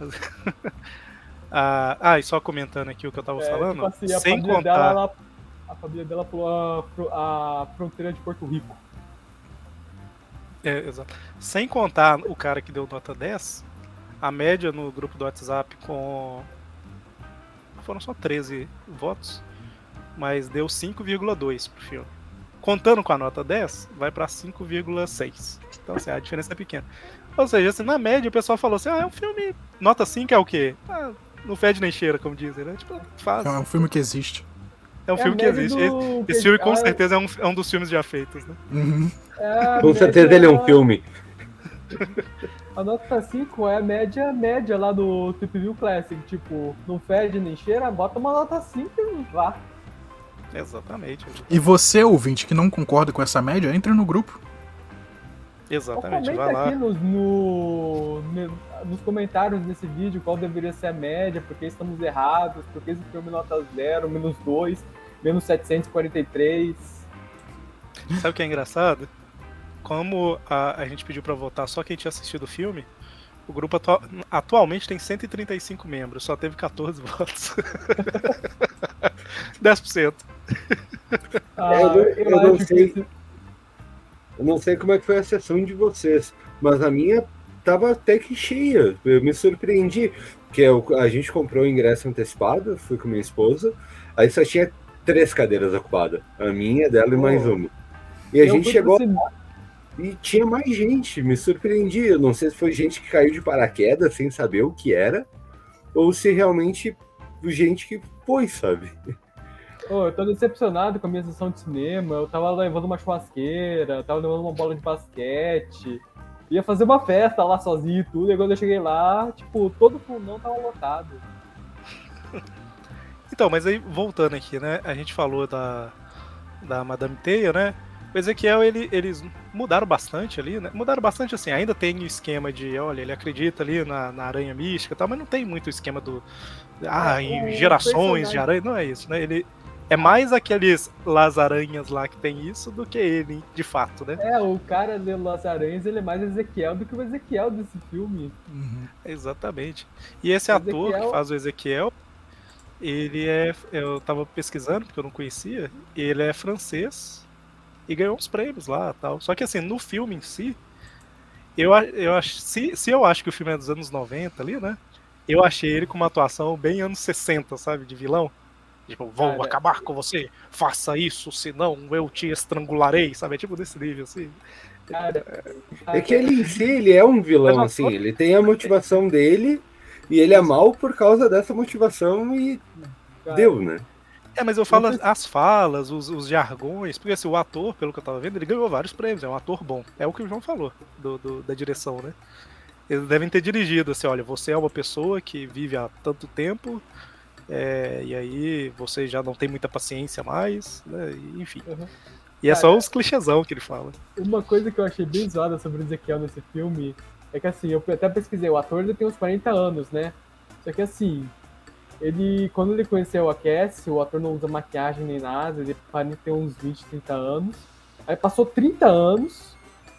ah, ah, e só comentando aqui o que eu tava É, falando, tipo assim, a sem família contar. dela, ela- a família dela pulou a, a fronteira de Porto Rico. É, exato. Sem contar o cara que deu nota 10, a média no grupo do WhatsApp com. Foram só 13 votos, mas deu 5,2 pro filme. Contando com a nota 10, vai pra 5,6. Então, assim, a diferença é pequena. Ou seja, assim, na média o pessoal falou assim: ah, é um filme. Nota 5 é o quê? Ah, não fede nem cheira, como dizem, né? Tipo, faz. É um filme que existe. É um É filme que existe. do- Esse, filme com certeza é um, é um dos filmes já feitos, né? Uhum. É Com certeza ele é um filme. A nota 5 é a média média lá do Tip View Classic. Tipo, não fede nem cheira, bota uma nota 5 e vá. Exatamente. E você, ouvinte, que não concorda com essa média, entre no grupo. Ou Exatamente, comenta vai lá. aqui nos, no- no- nos comentários desse vídeo qual deveria ser a média, porque estamos errados, porque esse filme nota 0, menos 2, menos 743. Sabe o que é engraçado? Como a, a gente pediu pra votar só quem tinha assistido o filme, O grupo atua- atualmente tem 135 membros, só teve 14 votos. 10%. Ah, eu não- eu não sei. que Eu não sei como é que foi a sessão de vocês, mas a minha tava até que cheia. Eu me surpreendi, porque eu- a gente comprou o ingresso antecipado, fui com minha esposa, aí só tinha três cadeiras ocupadas. A minha, dela e mais Oh. uma. E a eu gente chegou cinema- e tinha mais gente, me surpreendi. Eu não sei se foi gente que caiu de paraquedas sem saber o que era, ou se realmente gente que foi, sabe? Ô, eu tô decepcionado com a minha sessão de cinema. Eu tava levando uma churrasqueira, eu tava levando uma bola de basquete. Ia fazer uma festa lá sozinho e tudo. E quando eu cheguei lá, tipo, todo o fundão tava lotado. Então, mas aí, voltando aqui, né? A gente falou da, da Madame Teia, né? O Ezequiel, ele, eles mudaram bastante ali, né? Mudaram bastante, assim, ainda tem o esquema de, olha, ele acredita ali na, na aranha mística e tal, mas não tem muito o esquema do. Ah, É, em o gerações de aranha, não é isso, né? Ele é mais aqueles Las Aranhas lá que tem isso do que ele, de fato, né? É, o cara de Las Aranhas, ele é mais Ezequiel do que o Ezequiel desse filme. Uhum. Exatamente. E esse O ator que faz o Ezequiel, ele é. Eu tava pesquisando, porque eu não conhecia, ele é francês e ganhou uns prêmios lá tal. Só que assim, no filme em si, eu, eu acho. Se, se eu acho que o filme é dos anos 90 ali, né? Eu achei ele com uma atuação bem anos 60, sabe? De vilão. Tipo, vou Cara, acabar com você, faça isso, senão eu te estrangularei, sabe? É tipo desse nível, assim. Cara, É que ele em si, ele é um vilão, assim, ele tem a motivação dele e ele é mal por causa dessa motivação e cara, deu, né? É, mas eu falo as, as falas, os, os jargões, porque assim, o ator, pelo que eu tava vendo, ele ganhou vários prêmios, é um ator bom. É o que o João falou, do, do- da direção, né? Eles devem ter dirigido assim, olha, você é uma pessoa que vive há tanto tempo, é, e aí você já não tem muita paciência mais, né? enfim. Uhum. E é só os clichêzão que ele fala. Uma coisa que eu achei bem zoada sobre o Ezequiel nesse filme é que assim, eu até pesquisei, o ator ele tem uns 40 anos, né? Só que assim, ele, quando ele conheceu a Cassie, o ator não usa maquiagem nem nada, ele parece ter uns 20, 30 anos. Aí passou 30 anos,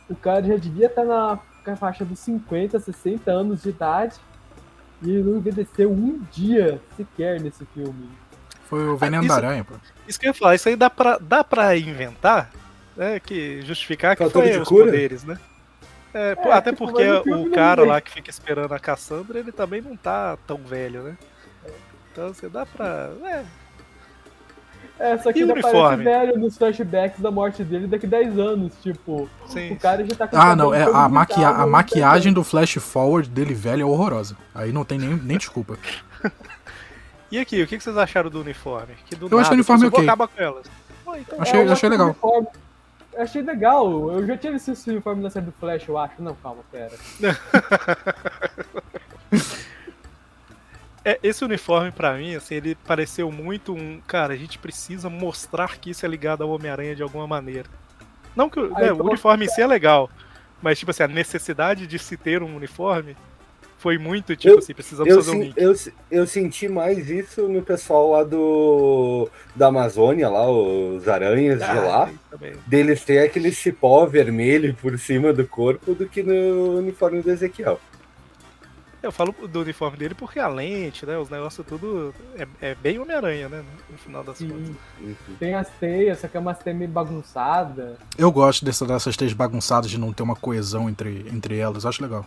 o cara já devia estar na faixa dos 50, 60 anos de idade, e ele não envelheceu um dia sequer nesse filme. Foi o Veneno isso- da Aranha, pô. Isso que eu ia falar, isso aí dá pra, dá pra inventar, né? Que justificar que Fator foi de os cura? poderes, né? É, pô, É, até tipo, porque o cara lá que fica esperando a Cassandra, ele também não tá tão velho, né? Então você dá pra. É, É, só que E aparece uniforme? velho nos flashbacks da morte dele daqui 10 anos, tipo, sim. o cara já tá com o Ah, não, é a, maquia pintado, a né? maquiagem do flash forward dele velho é horrorosa. Aí não tem nem, nem desculpa. E aqui, o que vocês acharam do uniforme? Que do Eu achei o uniforme ok. acabar com elas. Pô, então, Achei- eu achei legal. uniforme. Eu achei legal. Eu já tinha visto esse uniforme na série do Flash, eu acho. Não, calma, pera. é, esse uniforme pra mim, assim, ele pareceu muito um. Cara, a gente precisa mostrar que isso é ligado ao Homem-Aranha de alguma maneira. Não que né, o uniforme em si é legal, mas tipo assim, a necessidade de se ter um uniforme foi muito tipo Eu- assim, precisamos Eu, fazer um link. eu, eu senti mais isso no pessoal lá do da Amazônia, lá, os aranhas de lá, Ah, deles ter aquele cipó vermelho por cima do corpo do que no uniforme do Ezequiel. Eu falo do uniforme dele porque a lente, né? Os negócios tudo é, é bem Homem-Aranha, né? No final das contas. Sim. Enfim. Tem as teias, só que é umas teias meio bagunçadas. Eu gosto dessa, dessas três bagunçadas de não ter uma coesão entre, entre elas. Acho legal.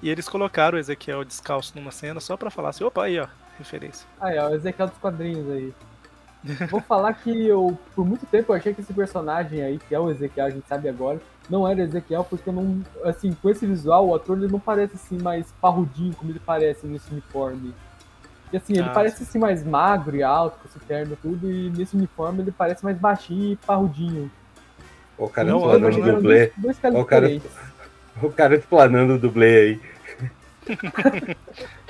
E eles colocaram o Ezequiel descalço numa cena só pra falar assim, opa, aí ó, referência. Aí, ó, o Ezequiel dos quadrinhos aí. Vou falar que eu, por muito tempo, eu achei que esse personagem aí, que é o Ezequiel, a gente sabe agora, não era Ezequiel, porque eu não, assim, com esse visual, o ator ele não parece assim mais parrudinho como ele parece nesse uniforme. E assim, ele Ah, parece assim mais magro e alto, com esse terno e tudo, e nesse uniforme ele parece mais baixinho e parrudinho. O cara Não, o dublê. Dois, dois o cara-. O cara explanando o dublê aí.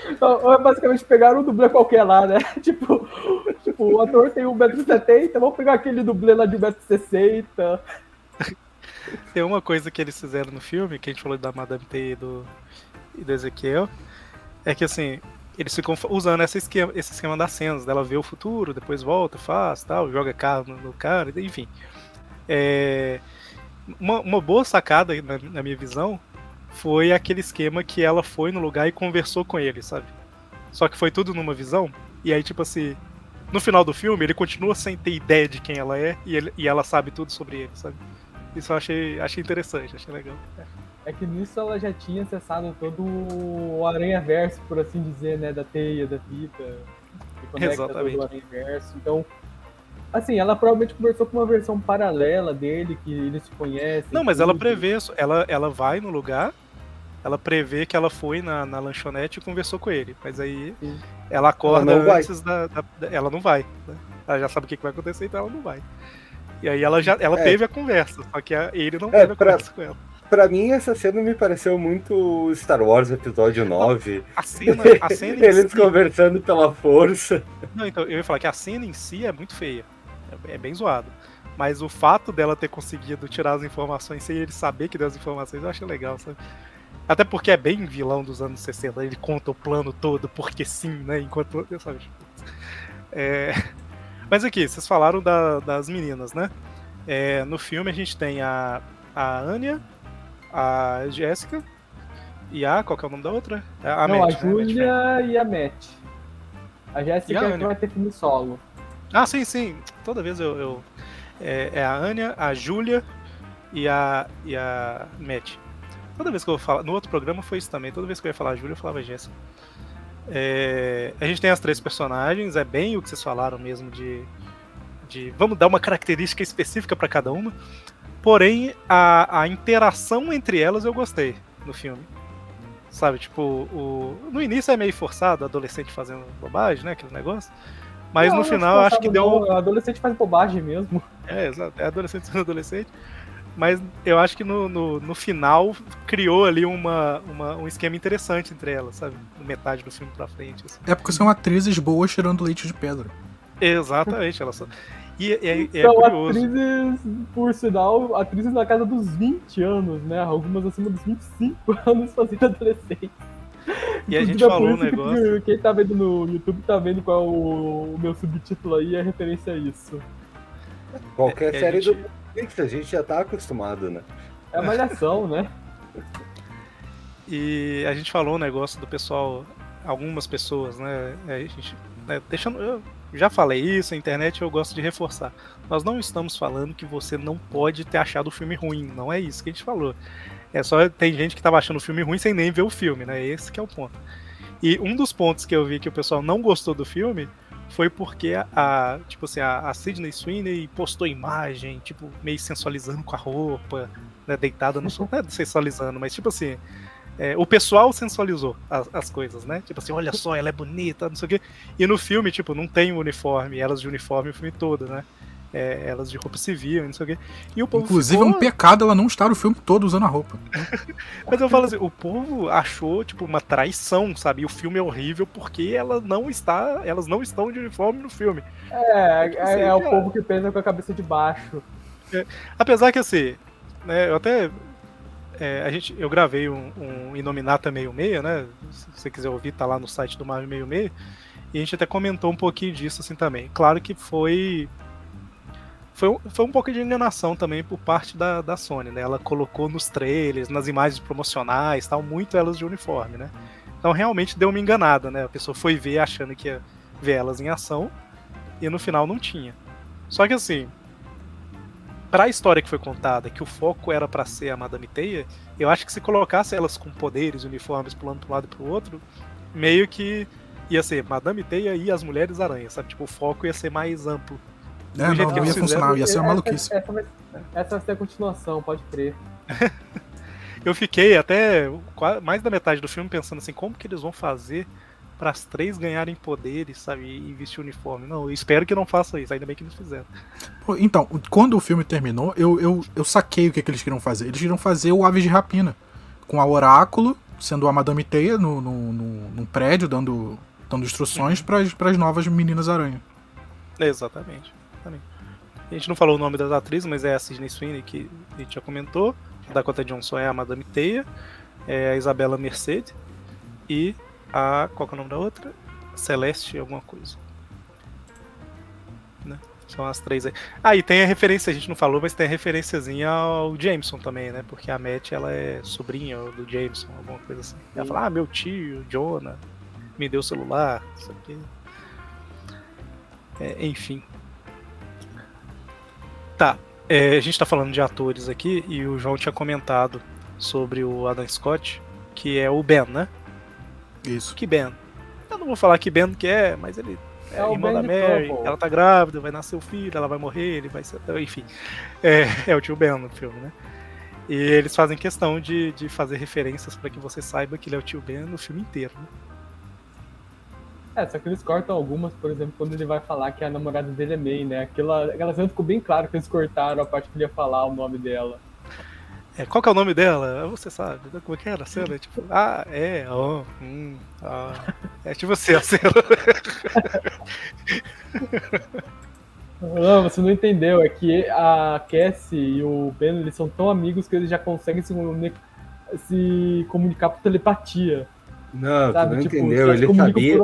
Então, é basicamente pegaram um dublê qualquer lá, né? tipo, tipo, o ator tem 1,70m, vamos pegar aquele dublê lá de 1,60m. Tem uma coisa que eles fizeram no filme, que a gente falou da Madame T e do, e do Ezequiel, é que assim, eles ficam usando esse esquema, esse esquema das cenas, dela vê o futuro, depois volta, faz, tal, joga carro no, no cara, enfim. É, uma, uma boa sacada, na, na minha visão, foi aquele esquema que ela foi no lugar e conversou com ele, sabe? Só que foi tudo numa visão. E aí, tipo assim, no final do filme, ele continua sem ter ideia de quem ela é e, ele, e ela sabe tudo sobre ele, sabe? Isso eu achei, achei interessante, achei legal. É que nisso ela já tinha acessado todo o aranha-verso, por assim dizer, né? Da teia, da fita. Que conecta Exatamente. todo o. Então, assim, ela provavelmente conversou com uma versão paralela dele, que eles se conhecem. Não, mas ela prevê, isso. ela, ela vai no lugar, ela prevê que ela foi na, na lanchonete e conversou com ele. Mas aí Sim. ela acorda Ela não vai. antes da, da- Ela não vai. né? Ela já sabe o que, que vai acontecer, então ela não vai. E aí ela já ela É. teve a conversa, só que ele não É, teve a pra- conversa com ela. Pra mim, essa cena me pareceu muito Star Wars Episódio 9. A cena, a cena em Eles si, conversando pela força. Não, então, eu ia falar que a cena em si é muito feia. É, é bem zoado. Mas o fato dela ter conseguido tirar as informações sem ele saber que deu as informações, eu achei legal, sabe? Até porque é bem vilão dos anos 60, ele conta o plano todo, porque sim, né? Enquanto. Sabe? É... Mas aqui, vocês falaram da- das meninas, né? É, no filme a gente tem a, a Anya, a Jéssica e a. Qual que é o nome da outra? A Não, Matt, a né? Júlia e a Matt. A Jéssica a é vai ter filme solo. Ah, sim, sim. Toda vez eu. eu- é, é a Anya, a Júlia e a, e a Matt. Toda vez que eu falar. No outro programa foi isso também. Toda vez que eu ia falar a Júlia, eu falava Jéssica. É, a gente tem as três personagens, é bem o que vocês falaram mesmo de. de vamos dar uma característica específica pra cada uma. Porém, a, a interação entre elas eu gostei no filme. Sabe, tipo, o, no início é meio forçado, adolescente fazendo bobagem, né? Aquele negócio. Mas Não, no final acho que deu. não, O adolescente faz bobagem mesmo. É, exato. É adolescente sendo adolescente. Mas eu acho que no, no, no final criou ali uma, uma- um esquema interessante entre elas, sabe? Metade do filme pra frente. assim. É porque são atrizes boas tirando leite de pedra. Exatamente, elas são. E é, é- é São curioso. atrizes, por sinal, atrizes na casa dos 20 anos, né? Algumas acima dos 25 anos fazendo adolescente. E a gente é falou por um isso que negócio. Quem tá vendo no YouTube tá vendo qual é o, o meu subtítulo aí, é referência a isso. Qualquer É, a série gente- do Netflix, a gente já tá acostumado, né? É a malhação, né? E a gente falou um negócio do pessoal, algumas pessoas, né? é, A gente, né, deixando, eu já falei isso, a internet eu gosto de reforçar. Nós não estamos falando que você não pode ter achado o filme ruim, não é isso que a gente falou. É só tem gente que tava achando o filme ruim sem nem ver o filme, né? Esse que é o ponto. E um dos pontos que eu vi que o pessoal não gostou do filme foi porque a, tipo assim, a, a Sidney Sweeney postou imagem, tipo, meio sensualizando com a roupa, né, deitada no sofá, não é sensualizando, mas tipo assim, é, o pessoal sensualizou as, as coisas, né? Tipo assim, olha só, ela é bonita, não sei o quê. E no filme, tipo, não tem uniforme, elas de uniforme o filme todo, né? É, elas de roupa civil, não sei o quê. E o povo Inclusive, é ficou- um pecado ela não estar o filme todo usando a roupa. Mas eu falo assim, o povo achou, tipo, uma traição, sabe? E o filme é horrível porque ela não está, elas não estão de uniforme no filme. É, Tipo assim, é, é o povo que pensa com a cabeça de baixo. Apesar que assim, né, eu até. é, a gente, eu gravei um, um Inominata 66, né? Se você quiser ouvir, tá lá no site do Marvel 66. E a gente até comentou um pouquinho disso assim também. Claro que foi. Foi, um- foi um pouco de enganação também por parte da, da Sony, né? Ela colocou nos trailers, nas imagens promocionais, tal, muito elas de uniforme, né? Então realmente deu uma enganada, né? A pessoa foi ver achando que ia ver elas em ação e no final não tinha. Só que assim, para a história que foi contada, que o foco era para ser a Madame Teia, eu acho que se colocasse elas com poderes, uniformes pulando para um lado e para o outro, meio que ia ser Madame Teia e as Mulheres Aranha, sabe? Tipo, o foco ia ser mais amplo. É, não, que não ia funcionar, ia ser uma Essa- maluquice. Essa, vai, essa vai ser a continuação, pode crer. Eu fiquei até mais da metade do filme pensando assim, como que eles vão fazer para as três ganharem poderes, sabe? E vestir uniforme. Não, eu espero que não façam isso, ainda bem que eles fizeram. Pô, Então, quando o filme terminou, eu, eu, eu saquei o que, que eles queriam fazer. Eles queriam fazer o Aves de Rapina. Com a Oráculo, sendo a Madame Teia no, no, no- num prédio, dando, dando instruções para as novas meninas aranha. Exatamente. A gente não falou o nome das atrizes, mas é a Sidney Sweeney que a gente já comentou. A Dakota Johnson é a Madame Teia. É a Isabela Mercedes. E a. Qual é o nome da outra? Celeste alguma coisa. Né? São as três aí. Ah, e tem a referência, a gente não falou, mas tem a referenciazinha ao Jameson também, né? Porque a Matt, ela é sobrinha do Jameson, alguma coisa assim. Ela fala, ah, meu tio, Jonah, me deu o celular, isso aqui. É, enfim. Tá, é, a gente tá falando de atores aqui e o João tinha comentado sobre o Adam Scott, que é o Ben, né? Isso. Que Ben? Eu não vou falar que Ben que é, mas ele é, É o irmã Ben da Mary, ela tá grávida, vai nascer o filho, ela vai morrer, ele vai ser. Enfim. É, é o tio Ben no filme, né? E eles fazem questão de, de fazer referências pra que você saiba que ele é o tio Ben no filme inteiro, né? É, só que eles cortam algumas, por exemplo, quando ele vai falar que a namorada dele é May, né? Aquela, aquela cena ficou bem claro que eles cortaram a parte que ele ia falar o nome dela. É, qual que é o nome dela? Você sabe, né? Como é que era a cena? É Tipo, ah, é, ó, hum, ah. É tipo assim, a cena. Não, você não entendeu, é que a Cassie e o Ben, eles são tão amigos que eles já conseguem se, se comunicar por telepatia, Não, sabe? tu não tipo, entendeu. Ele sabia.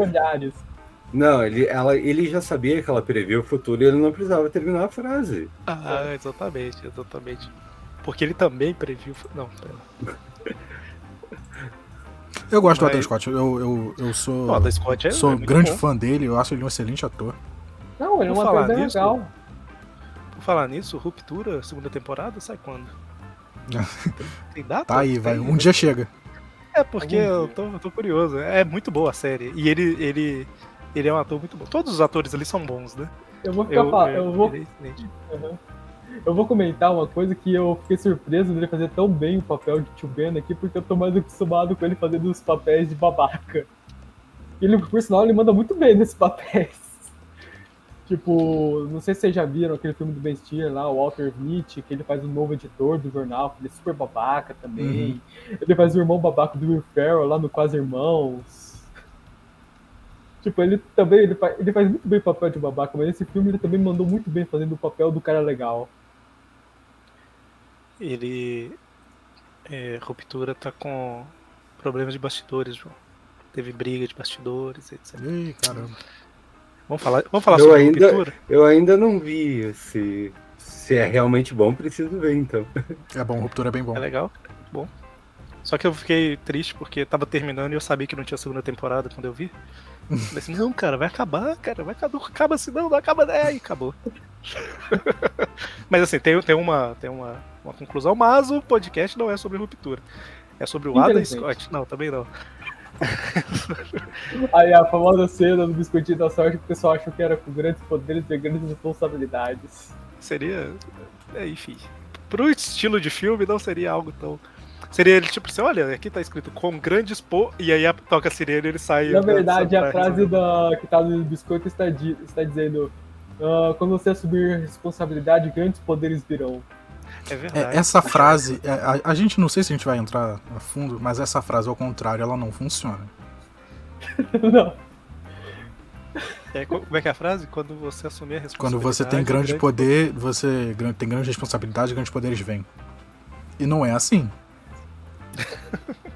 Não, ele, ela, ele já sabia que ela previu o futuro e ele não precisava terminar a frase. Ah, exatamente, exatamente. Porque ele também previu. Não, pera. Eu gosto do Mas- Adam Scott. Eu, eu, eu sou, O Adam Scott é. sou é grande bom. fã dele. Eu acho ele um excelente ator. Não, ele é um ator bem nisso, legal. Por falar nisso, Ruptura, segunda temporada, sai quando? Tem data? Tá aí, vai. Tem- Um dia chega. É, porque eu tô, eu tô curioso. É muito boa a série. E ele, ele, ele é um ator muito bom. Todos os atores ali são bons, né? Eu vou ficar fa- eu, vou, ele é. Uhum. Eu vou comentar uma coisa que eu fiquei surpreso dele fazer tão bem o papel de Tio Ben aqui, porque eu tô mais acostumado com ele fazendo os papéis de babaca. Ele, por sinal, ele manda muito bem nesses papéis. Tipo, não sei se vocês já viram aquele filme do Ben Stiller lá, o Walter Mitty, que ele faz o novo editor do jornal, que ele é super babaca também. Ele faz o irmão babaca do Will Ferrell lá no Quase Irmãos. Tipo, ele também ele faz, ele faz muito bem o papel de babaca, mas nesse filme ele também mandou muito bem fazendo o papel do cara legal. Ele. É, Ruptura tá com problemas de bastidores, João. Teve briga de bastidores, etc. Ih, caramba. Vamos falar, vamos falar Eu sobre ainda- Ruptura? Eu ainda não vi se, se é realmente bom, preciso ver então. É bom, Ruptura é bem bom. É legal, bom. Só que eu fiquei triste porque tava terminando e eu sabia que não tinha segunda temporada quando eu vi. Falei assim, não, cara, vai acabar, cara, vai acabar, não acaba assim, não, não acaba, é, aí acabou. Mas assim, tem, tem, uma, tem uma, uma conclusão, mas o podcast não é sobre ruptura. É sobre o Adam. Scott. Não, também não. Aí a famosa cena do biscoitinho da sorte que o pessoal achou que era com grandes poderes e grandes responsabilidades. Seria. É, enfim. Pro estilo de filme, não seria algo tão. Seria ele tipo assim: olha, aqui tá escrito com grandes po. E aí toca a sirene e ele sai. Na verdade, a frase da, que tá no biscoito está, di- está dizendo: "Ah, quando você assumir responsabilidade, grandes poderes virão. É verdade. É, essa frase, é, a, a gente não sei se a gente vai entrar a fundo, mas essa frase, ao contrário, ela não funciona. não. É, co- como é que é a frase? Quando você assumir a responsabilidade. Quando você tem grande poder, você gran- tem grande responsabilidade, grandes poderes vêm. E não é assim.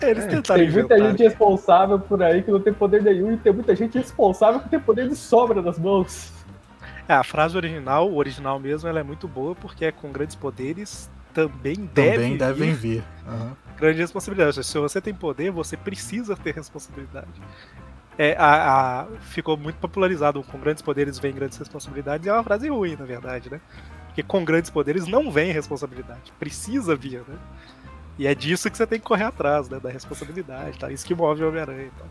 É, eles tentaram Tem muita inventar. gente responsável por aí que não tem poder nenhum, e tem muita gente responsável que tem poder de sobra nas mãos. É, a frase original, o original mesmo, ela é muito boa porque é com grandes poderes também, Também deve devem vir vir. Aham. grande responsabilidade. Se você tem poder, você precisa ter responsabilidade. É, a, a- ficou muito popularizado com grandes poderes vem grandes responsabilidades e é uma frase ruim, na verdade, né? Porque com grandes poderes não vem responsabilidade, precisa vir, né? E é disso que você tem que correr atrás, né? Da responsabilidade, tá? Isso que move o Homem-Aranha. Então.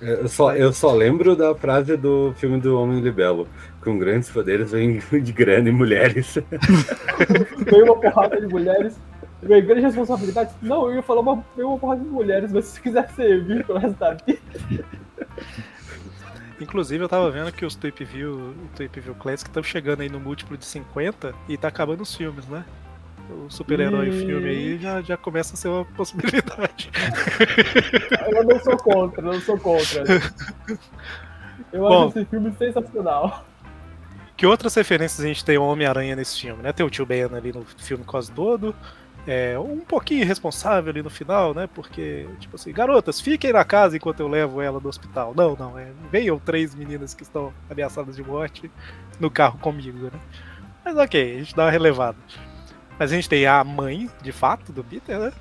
Eu só, eu só lembro da frase do filme do Homem Libelo. Com grandes poderes vem de grande mulheres. Veio uma porrada de mulheres. Veio grande responsabilidade. Não, eu ia falar uma, veio uma porrada de mulheres, mas se quiser servir pelo resto da vida. Inclusive, eu tava vendo que os Tweep View, o View Classic estão chegando aí no múltiplo de 50 e tá acabando os filmes, né? O super-herói E- filme aí já, já começa a ser uma possibilidade. Eu não sou contra, não sou contra. Eu Bom. acho esse filme sensacional. Que outras referências a gente tem ao Homem-Aranha nesse filme, né? Tem o tio Ben ali no filme quase todo. é, um pouquinho irresponsável ali no final, né? Porque, tipo assim, garotas, fiquem na casa enquanto eu levo ela do hospital. Não, não, é, venham três meninas que estão ameaçadas de morte no carro comigo, né? Mas ok, a gente dá uma relevada. Mas a gente tem a mãe, de fato, do Peter, né?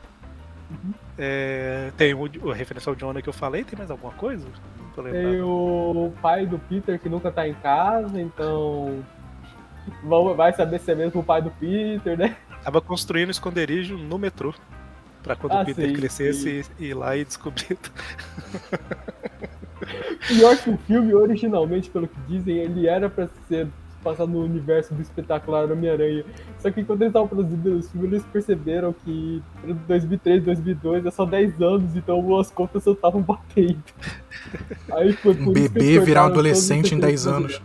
É, tem o, o referência ao Jonah que eu falei, tem mais alguma coisa? Não tô lembrado. Tem o pai do Peter que nunca tá em casa, então. Vai saber se é mesmo o pai do Peter, né? Tava construindo esconderijo no metrô. Pra quando Ah, o Peter sim, crescesse e ir lá e descobrir. Pior que o filme, originalmente, pelo que dizem, ele era pra ser passado no universo do espetacular Homem-Aranha. Só que quando eles estavam produzindo os filmes, eles perceberam que pra 2003, 2002 é só 10 anos, então as contas só estavam batendo. Aí foi Um por isso que bebê virar cortaram adolescente em todos 10 os anos.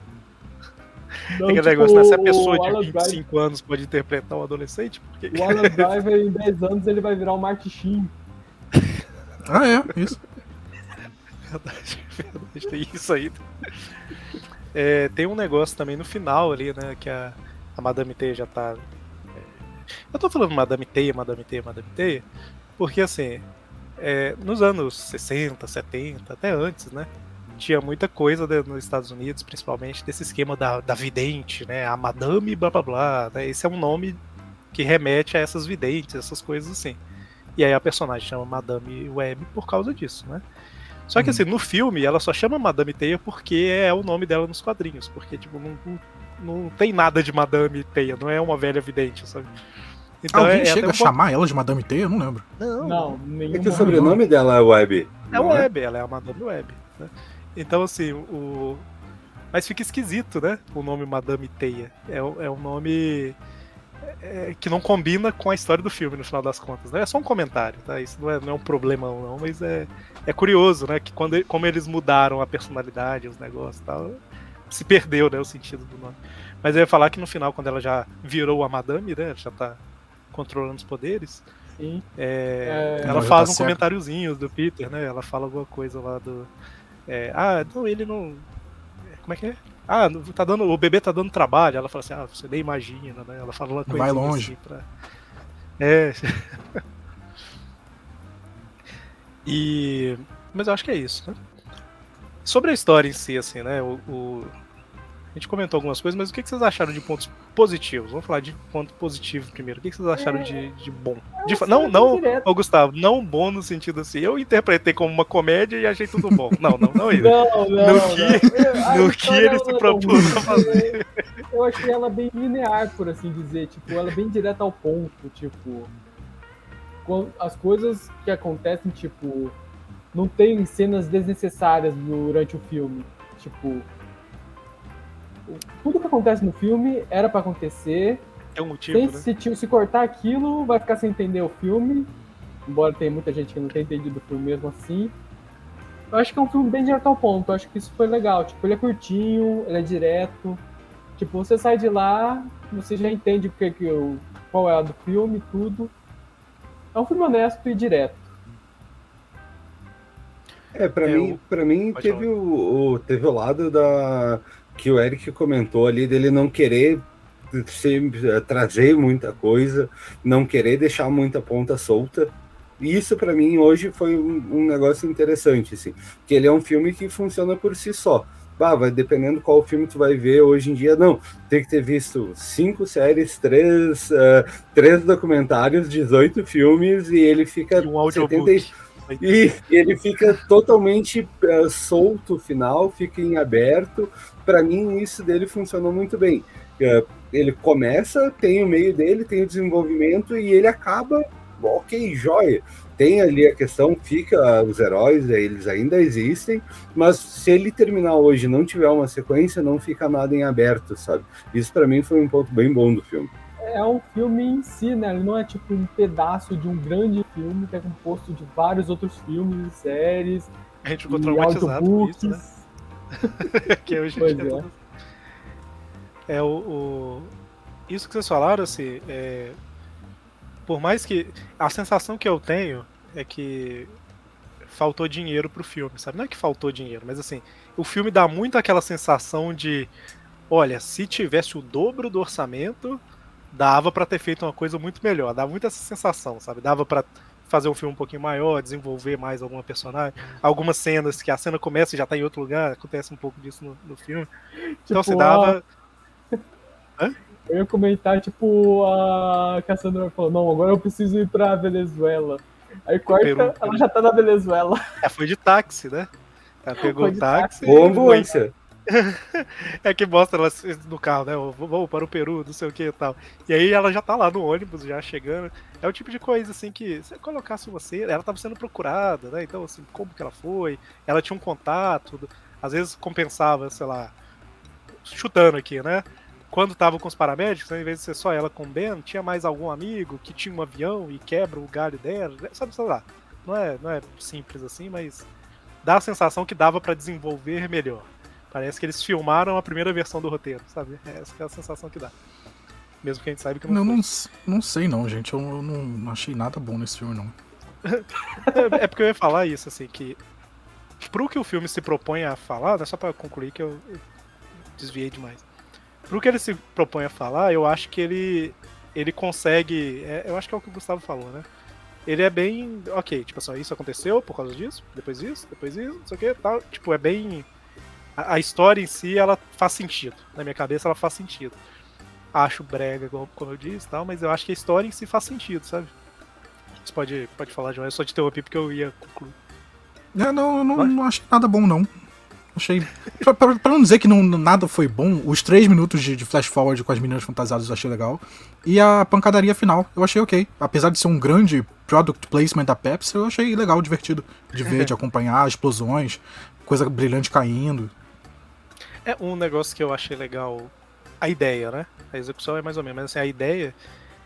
Não, Tem aquele tipo, negócio, né? Se a pessoa de Alan 25 anos pode interpretar um adolescente, porque. O Alan Driver, em 10 anos, ele vai virar o Martin Sheen. Ah, é, isso. Verdade, verdade, tem isso aí. É, tem um negócio também no final ali, né? Que a, a Madame Teia já tá. é, Eu tô falando Madame Teia, Madame Teia, Madame Teia, porque assim, é, nos anos 60, 70, até antes, né? Tinha muita coisa né, nos Estados Unidos, principalmente desse esquema da, da vidente, né? A Madame blá blá blá. Né, esse é um nome que remete a essas videntes, essas coisas assim. E aí a personagem chama Madame Web por causa disso, né? Só que Uhum. assim, no filme ela só chama Madame Teia porque é o nome dela nos quadrinhos. Porque, tipo, não, não, não tem nada de Madame Teia, não é uma velha vidente, sabe? Então Alguém é, é chega a um chamar ela de Madame Teia? Eu não lembro. Não, Não, nenhum. É que o sobrenome dela é Web. é não Web, ela é a Madame Web. Né? Então, assim, o. Mas fica esquisito, né? O nome Madame Teia. É, é um nome é, que não combina com a história do filme, no final das contas. Né? É só um comentário, tá? Isso não é, não é um problemão, não, mas é, é curioso, né? Que quando, como eles mudaram a personalidade, os negócios e tal, se perdeu, né? O sentido do nome. Mas eu ia falar que no final, quando ela já virou a Madame, né? Já tá controlando os poderes. Sim. É, É. ela faz tá um certa. comentáriozinho do Peter, né? Ela fala alguma coisa lá do. é, ah, não, ele não. Como é que é? Ah, tá dando, o bebê tá dando trabalho. Ela fala assim, ah, você nem imagina, né? Ela fala uma coisa Vai longe. assim pra. É. e. Mas eu acho que é isso, né? Sobre a história em si, assim, né? O, o- A gente comentou algumas coisas, mas o que vocês acharam de pontos positivos? Vamos falar de ponto positivo primeiro. O que vocês acharam de, de bom? De fa- não, não. Ô, Gustavo, não bom no sentido assim. Eu interpretei como uma comédia e achei tudo bom. Não, não, não é isso. Não, não, No não. que- a no que ele se não é propôs a fazer. Eu achei ela bem linear, por assim dizer. Tipo, ela é bem direta ao ponto. Tipo, as coisas que acontecem, tipo, não tem cenas desnecessárias durante o filme. Tipo, tudo que acontece no filme era pra acontecer. É um motivo, né? se, se cortar aquilo, vai ficar sem entender o filme. Embora tenha muita gente que não tenha entendido o filme mesmo assim. Eu acho que é um filme bem direto ao ponto. Eu acho que isso foi legal. Tipo, ele é curtinho, ele é direto. Tipo, você sai de lá, você já entende o que, o, qual é a do filme, tudo. É um filme honesto e direto. É, pra É, mim, pra mim Pode teve falar. o- teve o lado da que o Eric comentou ali dele não querer se- trazer muita coisa, não querer deixar muita ponta solta. Isso pra mim hoje foi um, um negócio interessante, assim, que ele é um filme que funciona por si só. Bah, vai dependendo qual filme tu vai ver hoje em dia, não. Tem que ter visto cinco séries, três, eh, três documentários, 18 filmes e ele fica E um audiobook. 70 e ele fica totalmente eh, solto o final, fica em aberto. Para mim, isso dele funcionou muito bem. Eh, ele começa, tem o meio dele, tem o desenvolvimento e ele acaba, ok, joia. Tem ali a questão, fica os heróis, eh, eles ainda existem, mas se ele terminar hoje e não tiver uma sequência, não fica nada em aberto, sabe? Isso para mim foi um ponto bem bom do filme. É um filme em si, né? Ele não é tipo um pedaço de um grande filme que é composto de vários outros filmes, séries, A gente ficou traumatizado com isso, né? que hoje Pois dia é. tudo- É o, o- Isso que vocês falaram, assim, é... por mais que. A sensação que eu tenho é que faltou dinheiro pro filme, sabe? Não é que faltou dinheiro, mas assim, o filme dá muito aquela sensação de. Olha, se tivesse o dobro do orçamento, dava pra ter feito uma coisa muito melhor. Dava muito essa sensação, sabe? Dava pra fazer um filme um pouquinho maior, desenvolver mais alguma personagem. Algumas cenas que a cena começa e já tá em outro lugar, acontece um pouco disso no, no filme. Então se Tipo, dava. Eu ia comentar, tipo, a Cassandra falou, não, agora eu preciso ir pra Venezuela. Aí corta, Peru. ela já tá na Venezuela. É, foi de táxi, né? Ela pegou o de táxi. Ou ambulância. É que mostra ela no carro, né? "Ô, Vamos para o Peru, não sei o que e tal. E aí ela já tá lá no ônibus, já chegando. É o tipo de coisa, assim, que se colocasse você, ela tava sendo procurada, né? Então, assim, como que ela foi? Ela tinha um contato, às vezes compensava, sei lá, chutando aqui, né? Quando tava com os paramédicos, né, em vez de ser só ela com o Ben, tinha mais algum amigo que tinha um avião e quebra o galho dela, né? sabe, sei lá. Não é, não é simples assim, mas dá a sensação que dava pra desenvolver melhor. Parece que eles filmaram a primeira versão do roteiro, sabe? É essa é a sensação que dá. Mesmo que a gente saiba que não Não, foi. não, não sei não, gente. Eu, eu não, não achei nada bom nesse filme, não. É, porque eu ia falar isso, assim, que pro que o filme se propõe a falar, né, só pra concluir que eu, eu desviei demais. Pro que ele se propõe a falar, eu acho que ele ele consegue, é, eu acho que é o que o Gustavo falou, né? Ele é bem, ok, tipo assim, isso aconteceu por causa disso, depois isso, depois isso, não sei o que, tal, tipo, é bem a, a história em si, ela faz sentido. Na minha cabeça ela faz sentido. Acho brega, como como eu disse, tal, mas eu acho que a história em si faz sentido, sabe? Você pode, pode falar, João. Eu só te interrompi porque eu ia concluir. É, não, eu não, não achei nada bom, não. Achei. Pra, pra- pra não dizer que não, nada foi bom, os três minutos de, de flash forward com as meninas fantasiadas eu achei legal. E a pancadaria final, eu achei ok. Apesar de ser um grande product placement da Pepsi, eu achei legal, divertido de ver, de acompanhar, explosões, coisa brilhante caindo. É um negócio que eu achei legal. A ideia, né? A execução é mais ou menos, mas assim, a ideia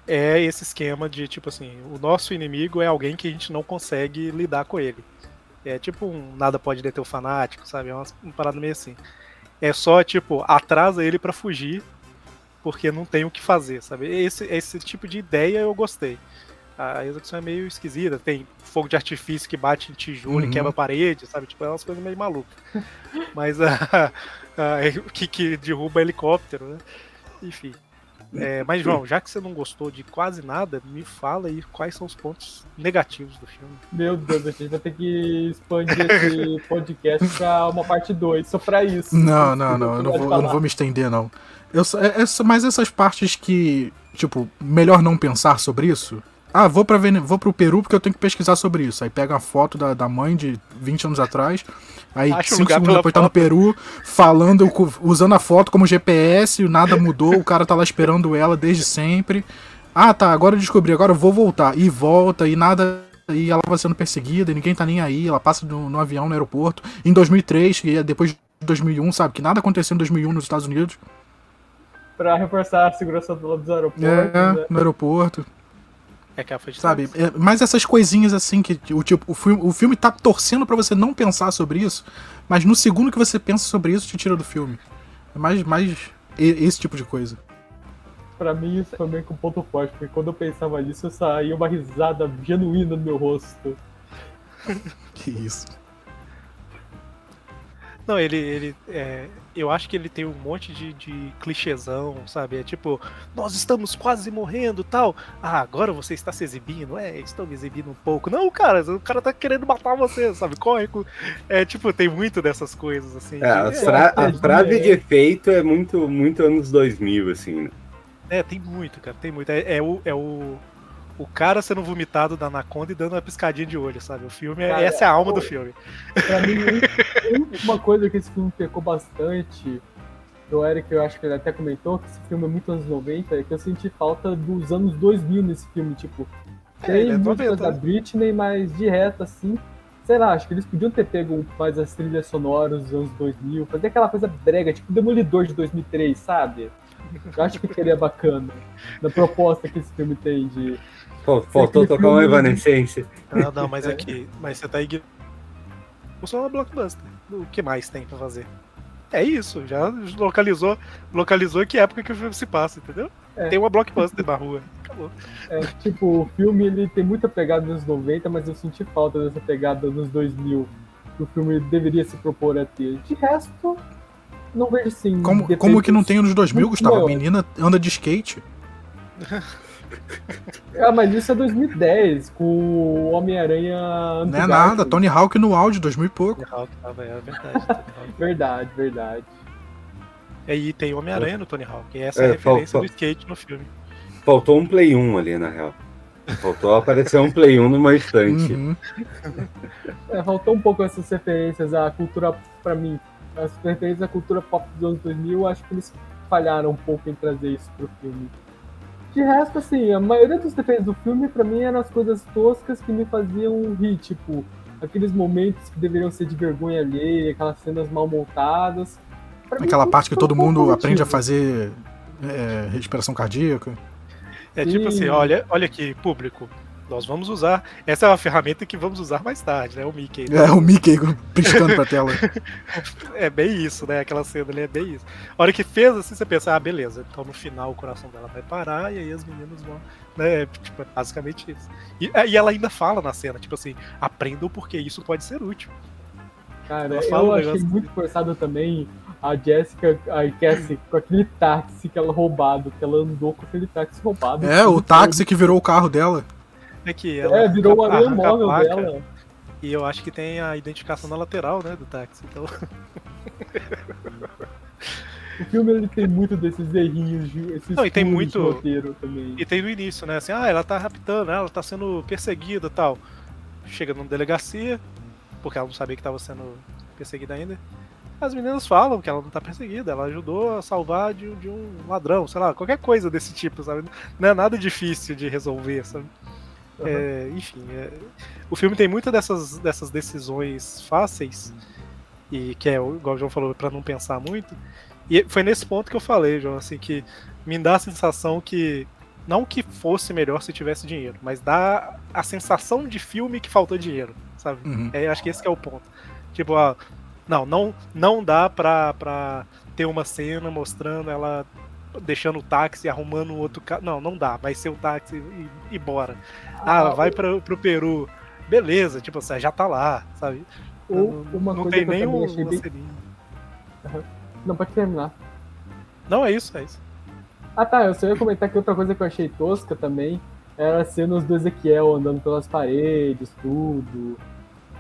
é esse esquema de tipo assim: o nosso inimigo é alguém que a gente não consegue lidar com ele. É tipo um nada pode deter o fanático, sabe? É uma, uma parada meio assim. É só, tipo, atrasa ele pra fugir, porque não tem o que fazer, sabe? Esse, esse tipo de ideia eu gostei. A execução é meio esquisita, tem fogo de artifício que bate em tijolo Uhum. e quebra a parede, sabe? Tipo, é umas coisas meio malucas. Mas a, a- o que, que derruba helicóptero, né? Enfim. É, mas, João, já que você não gostou de quase nada, me fala aí quais são os pontos negativos do filme. Meu Deus, a gente vai ter que expandir esse podcast pra uma parte 2, só pra isso. Não, não, não, eu não vou, eu não vou me estender, não. Eu, só- é- essa, mas essas partes que, tipo, melhor não pensar sobre isso. Ah, vou, pra Vene... vou pro Peru porque eu tenho que pesquisar sobre isso. Aí pega a foto da, da mãe de 20 anos atrás. Aí, 5 lugar segundos depois tá no foto. Peru, falando, usando a foto como GPS, nada mudou, o cara tá lá esperando ela desde sempre. Ah, tá, agora eu descobri, agora eu vou voltar. E volta, e nada. E ela vai sendo perseguida, e ninguém tá nem aí. Ela passa no, no avião no aeroporto. Em 2003, que é depois de 2001, sabe? Que nada aconteceu em 2001 nos Estados Unidos. Pra reforçar a segurança do- dos aeroportos, É, né? no aeroporto, É que ela foi de sabe? É, mas essas coisinhas assim que o tipo, o filme, o filme tá torcendo pra você não pensar sobre isso, mas no segundo que você pensa sobre isso, te tira do filme. É mais, mais esse tipo de coisa. Pra mim isso foi meio que um ponto forte, porque quando eu pensava nisso, eu saía uma risada genuína no meu rosto. Que isso. Não, ele. ele é, eu acho que ele tem um monte de, de clichêzão, sabe? É tipo, nós estamos quase morrendo tal. Ah, agora você está se exibindo? É, estou me exibindo um pouco. Não, cara, o cara tá querendo matar você, sabe? Corre. com- É tipo, tem muito dessas coisas, assim. É, a, de- fra a é, frase é. de efeito é muito, muito anos 2000, assim. né? É, tem muito, cara, tem muito. É, é o, é o, o cara sendo vomitado da Anaconda e dando uma piscadinha de olho, sabe? O filme, é- Cara, essa é a alma o- do filme. Pra mim, um- uma coisa que esse filme pecou bastante, o Eric, eu acho que ele até comentou, que esse filme é muito anos 90, é que eu senti falta dos anos 2000 nesse filme, tipo, É, tem é música 90, da né? Britney, mas de reto, assim, sei lá, acho que eles podiam ter pego mais as trilhas sonoras dos anos 2000, fazer aquela coisa brega, tipo Demolidor de 2003, sabe? Eu acho que seria bacana, na proposta que esse filme tem de... Faltou tocar uma evanescência. Não, não, mas aqui. Mas você tá ignorando. Só uma blockbuster. O que mais tem pra fazer? É isso, já localizou, localizou que época que o filme se passa, entendeu? É. Tem uma blockbuster na rua. Acabou. É, tipo, o filme ele tem muita pegada nos 90, mas eu senti falta dessa pegada nos 2000 que o filme deveria se propor a ter. De resto, não vejo assim. Como, como que não tem nos 2000, muito Gustavo? A maiores. menina anda de skate. Ah, mas isso é 2010, com o Homem-Aranha. Não é nada. Tony Hawk no áudio, 2000 e pouco. Tony Hawk tava, é verdade. Verdade, verdade. É, E tem Homem-Aranha no Tony Hawk. E essa é, É, a referência faltou. do skate no filme. Faltou um Play 1 ali, na real. Faltou aparecer um Play 1 numa estante. Uhum. É, faltou um pouco essas referências à cultura, pra mim, as referências à cultura pop dos anos 2000, eu acho que eles falharam um pouco em trazer isso pro filme. De resto, assim, a maioria dos defeitos do filme, pra mim, eram as coisas toscas que me faziam rir, tipo, aqueles momentos que deveriam ser de vergonha alheia, aquelas cenas mal montadas. Pra mim, Aquela tudo parte que todo mundo aprende a fazer é, respiração cardíaca. É tipo Sim. assim, olha, olha aqui, público. Nós vamos usar. Essa é uma ferramenta que vamos usar mais tarde, né? O Mickey. É, o Mickey piscando pra tela. É bem isso, né? Aquela cena ali é bem isso. A hora que fez assim, você pensa, ah, beleza. Então no final o coração dela vai parar e aí as meninas vão. Né? Tipo, é basicamente isso. E, e ela ainda fala na cena, tipo assim, aprendam porque isso pode ser útil. Cara, Ela fala um eu achei negócio muito forçado também a Jessica, a Cassie, com aquele táxi que ela roubado, que ela andou com aquele táxi roubado. É, o táxi que virou o carro dela. É que ela É, virou o arranca- aranha arranca a móvel dela. E eu acho que tem a identificação na lateral, né, do táxi. Então, O filme ele tem muito desses errinhos, de- esses Não, e tem muito- também. E tem no início, né? Assim, ah, ela tá raptando, ela tá sendo perseguida e tal. Chega numa delegacia, porque ela não sabia que tava sendo perseguida ainda. As meninas falam que ela não tá perseguida, ela ajudou a salvar de, de um ladrão, sei lá, qualquer coisa desse tipo, sabe? Não é nada difícil de resolver, sabe? É, enfim, é, o filme tem muitas dessas, dessas decisões fáceis, e que é, igual o João falou, pra não pensar muito. E foi nesse ponto que eu falei, João, assim, que me dá a sensação que. Não que fosse melhor se tivesse dinheiro, mas dá a sensação de filme que faltou dinheiro, sabe? Uhum. É, acho que esse que é o ponto. Tipo, ó, não, não, não dá pra, pra ter uma cena mostrando ela deixando o táxi, arrumando um outro carro. Não, não dá. Vai ser o táxi e, e bora. Ah, vai pra, pro Peru. Beleza, tipo, você já tá lá, sabe? Ou não, uma não coisa tem que eu nem um, achei bem... ceninha. Não, pode terminar. Não, é isso, é isso. Ah tá, eu só ia comentar que outra coisa que eu achei tosca também era as cenas do Ezequiel andando pelas paredes, tudo.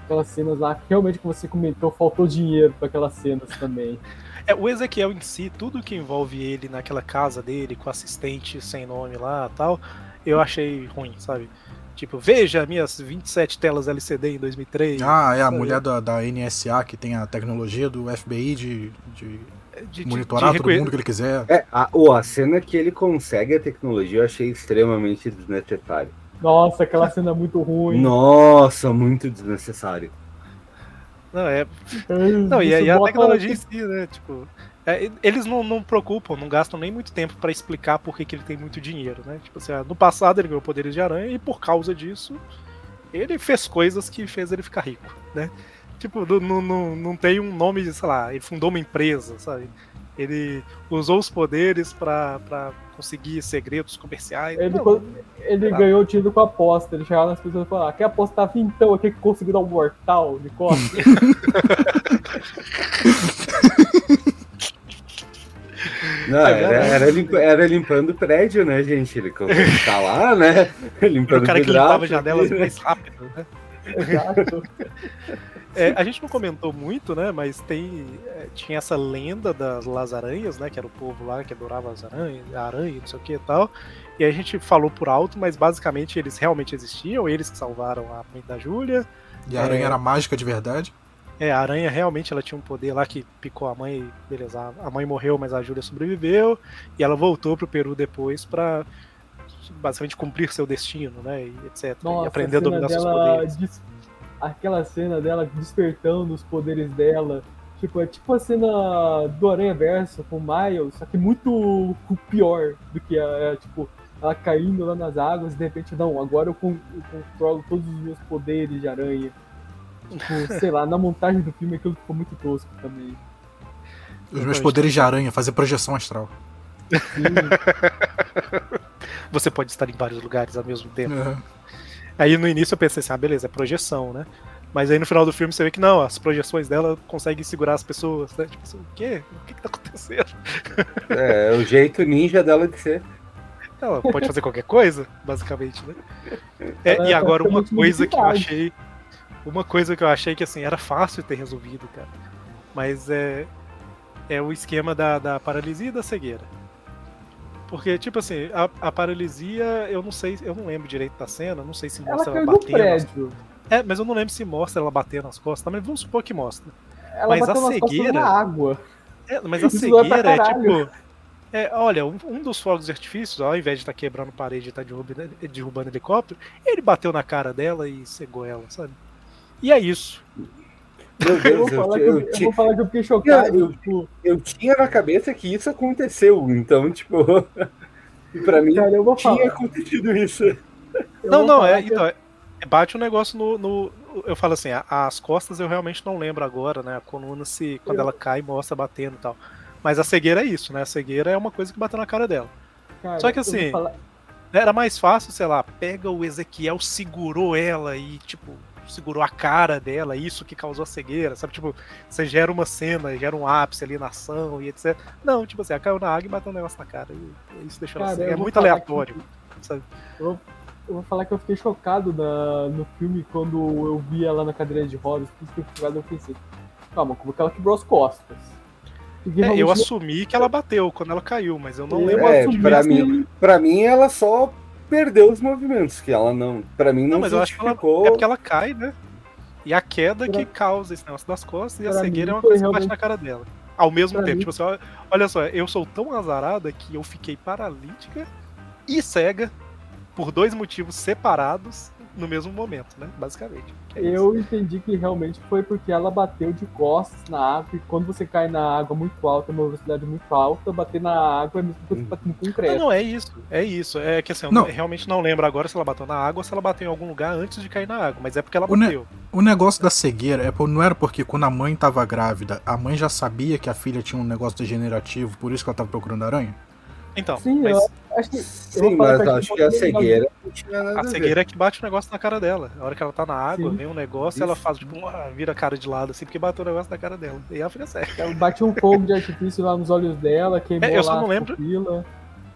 Aquelas cenas lá que realmente que você comentou, faltou dinheiro pra aquelas cenas também. É, o Ezequiel em si, tudo que envolve ele naquela casa dele, com assistente sem nome lá tal, eu achei ruim, sabe? Tipo, veja minhas 27 telas LCD em 2003. Ah, é a sabe? mulher da, da NSA que tem a tecnologia do FBI de, de de, de- monitorar de todo mundo que ele quiser. É, a, ô, a cena que ele consegue a tecnologia eu achei extremamente desnecessário. Nossa, aquela cena é muito ruim. Nossa, muito desnecessário. Não, é, Não, e, aí a tecnologia em si, né? Tipo, é, eles não, não preocupam, não gastam nem muito tempo pra explicar por que, que ele tem muito dinheiro, né? Tipo assim, ah, no passado ele ganhou poderes de aranha e por causa disso ele fez coisas que fez ele ficar rico, né? Tipo, não, não, não, não tem um nome, de, sei lá, ele fundou uma empresa, sabe? Ele usou os poderes pra, pra conseguir segredos comerciais. Ele, Não, ele Tá. ganhou o tiro com a aposta. Ele chegava nas pessoas e falava: ah, quer apostar vintão aqui que conseguiu dar um mortal de costas? Não, É era, era, limpa- era limpando o prédio, né, gente? Ele ficar lá, né? era Limpando o cara que limpava janelas mais rápido, né? Exato. É, a gente não comentou muito, né? Mas tem. é, tinha essa lenda das Lasaranhas, né? Que era o povo lá que adorava as aranhas, a aranha, não sei o que e tal. E a gente falou por alto, mas basicamente eles realmente existiam, eles que salvaram a mãe da Júlia. E a aranha É. era mágica de verdade. É, a aranha realmente ela tinha um poder lá que picou a mãe, e beleza, a- a mãe morreu, mas a Júlia sobreviveu. E ela voltou pro Peru depois pra basicamente cumprir seu destino, né? E etc. Nossa, e aprender a cena dominar seus poderes. Aquela cena dela despertando os poderes dela. Tipo, é tipo a cena do Aranha Verso com o Miles, só que muito pior do que a, é, tipo, ela caindo lá nas águas e de repente, não, agora eu, con- eu controlo todos os meus poderes de aranha. Tipo, sei lá, na montagem do filme aquilo ficou muito tosco também. Os meus Pode. poderes de aranha, fazer projeção astral. Sim, Você pode estar em vários lugares ao mesmo tempo. É. Aí no início eu pensei assim, ah, beleza, é projeção, né? Mas aí no final do filme você vê que não, as projeções dela conseguem segurar as pessoas, né? Tipo assim, o quê? O que que tá acontecendo? É, o jeito ninja dela de ser. Ela pode fazer qualquer coisa, basicamente, né? É, e é agora uma praticamente coisa que eu achei. Uma coisa que eu achei que assim, era fácil ter resolvido, cara. Mas é. É o esquema da, da paralisia e da cegueira. Porque, tipo assim, a, a paralisia, eu não sei, eu não lembro direito da cena, não sei se Ela mostra ela do batendo. nas- prédio. É, mas eu não lembro se mostra ela batendo nas costas, mas vamos supor que mostra. Ela Mas bateu a nas costas cegueira- na água. É, mas a Isso pra cegueira é tipo. É, olha, um, um dos fogos de artifício, ao invés de estar quebrando parede e estar derrubando, derrubando helicóptero, ele bateu na cara dela e cegou ela, sabe? E é isso. Meu Eu vou, Deus, eu, falar que eu, eu, eu vou falar que eu fiquei chocado. Eu- tipo, eu tinha na cabeça que isso aconteceu, então, tipo, pra mim cara, eu vou tinha falar. acontecido isso. não, não, é, que- então, é- bate um negócio no, no- Eu falo assim, as costas eu realmente não lembro agora, né? A coluna se. Quando ela cai, mostra batendo e tal. Mas a cegueira é isso, né? A cegueira é uma coisa que bateu na cara dela. cara, só que assim, falar- Era mais fácil, sei lá, pega o Ezequiel, segurou ela e, tipo, segurou a cara dela, isso que causou a cegueira, sabe? Tipo, você gera uma cena, gera um ápice ali na ação e etc. Não, tipo assim, ela caiu na água e bateu um negócio na cara. E isso deixou ela Cara, cega. eu É muito aleatório, que- sabe? Eu vou falar que eu fiquei chocado na- no filme quando eu vi ela na cadeira de rodas. Por isso que eu fiquei chocado, eu pensei, calma, como que ela quebrou as costas? É, eu assumi que ela bateu quando ela caiu, mas eu não Eu lembro. É, pra que- mim, pra mim ela só perdeu os movimentos, que ela não, pra mim não, Não, mas eu acho que ela, é porque ela cai, né? E a queda Pra- que causa esse negócio das costas e a pra cegueira mim é uma coisa que bate na cara dela. Ao mesmo Pra tempo, mim- tipo assim, olha só, eu sou tão azarada que eu fiquei paralítica e cega por dois motivos separados no mesmo momento, né? Basicamente. É isso. Eu entendi que realmente foi porque ela bateu de costas na água e quando você cai na água muito alta, uma velocidade muito alta, bater na água é mesmo que você batendo com Não, concreto. não, é isso. É isso. É que assim, eu Não. não- realmente não lembro agora se ela bateu na água ou se ela bateu em algum lugar antes de cair na água, mas é porque ela O ne- bateu. O negócio da cegueira é, por- não era porque quando a mãe tava grávida, a mãe já sabia que a filha tinha um negócio degenerativo, por isso que ela tava procurando aranha? Então, Sim, mas eu acho que. eu Sim, mas acho que a porque- cegueira a a cegueira é que bate o negócio na cara dela. A hora que ela tá na água, Sim. vem um negócio e Isso. ela faz, tipo, uma- vira a cara de lado assim, porque bateu o negócio na cara dela. E ela fica cega. Ela bate um fogo de artifício lá nos olhos dela, queimou É, eu só não a lembro. pupila.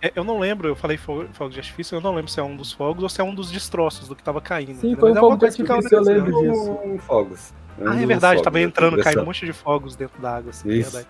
É, Eu não lembro, eu falei fogo, fogo de artifício, eu não lembro se é um dos fogos ou se é um dos destroços do que tava caindo. Sim, entendeu? foi um Mas é fogo de que caiu artifício, eu lembro negócio. disso. Um fogos. Um Ah, é verdade, fogos tava entrando, caindo um monte de fogos dentro da água, assim, é verdade.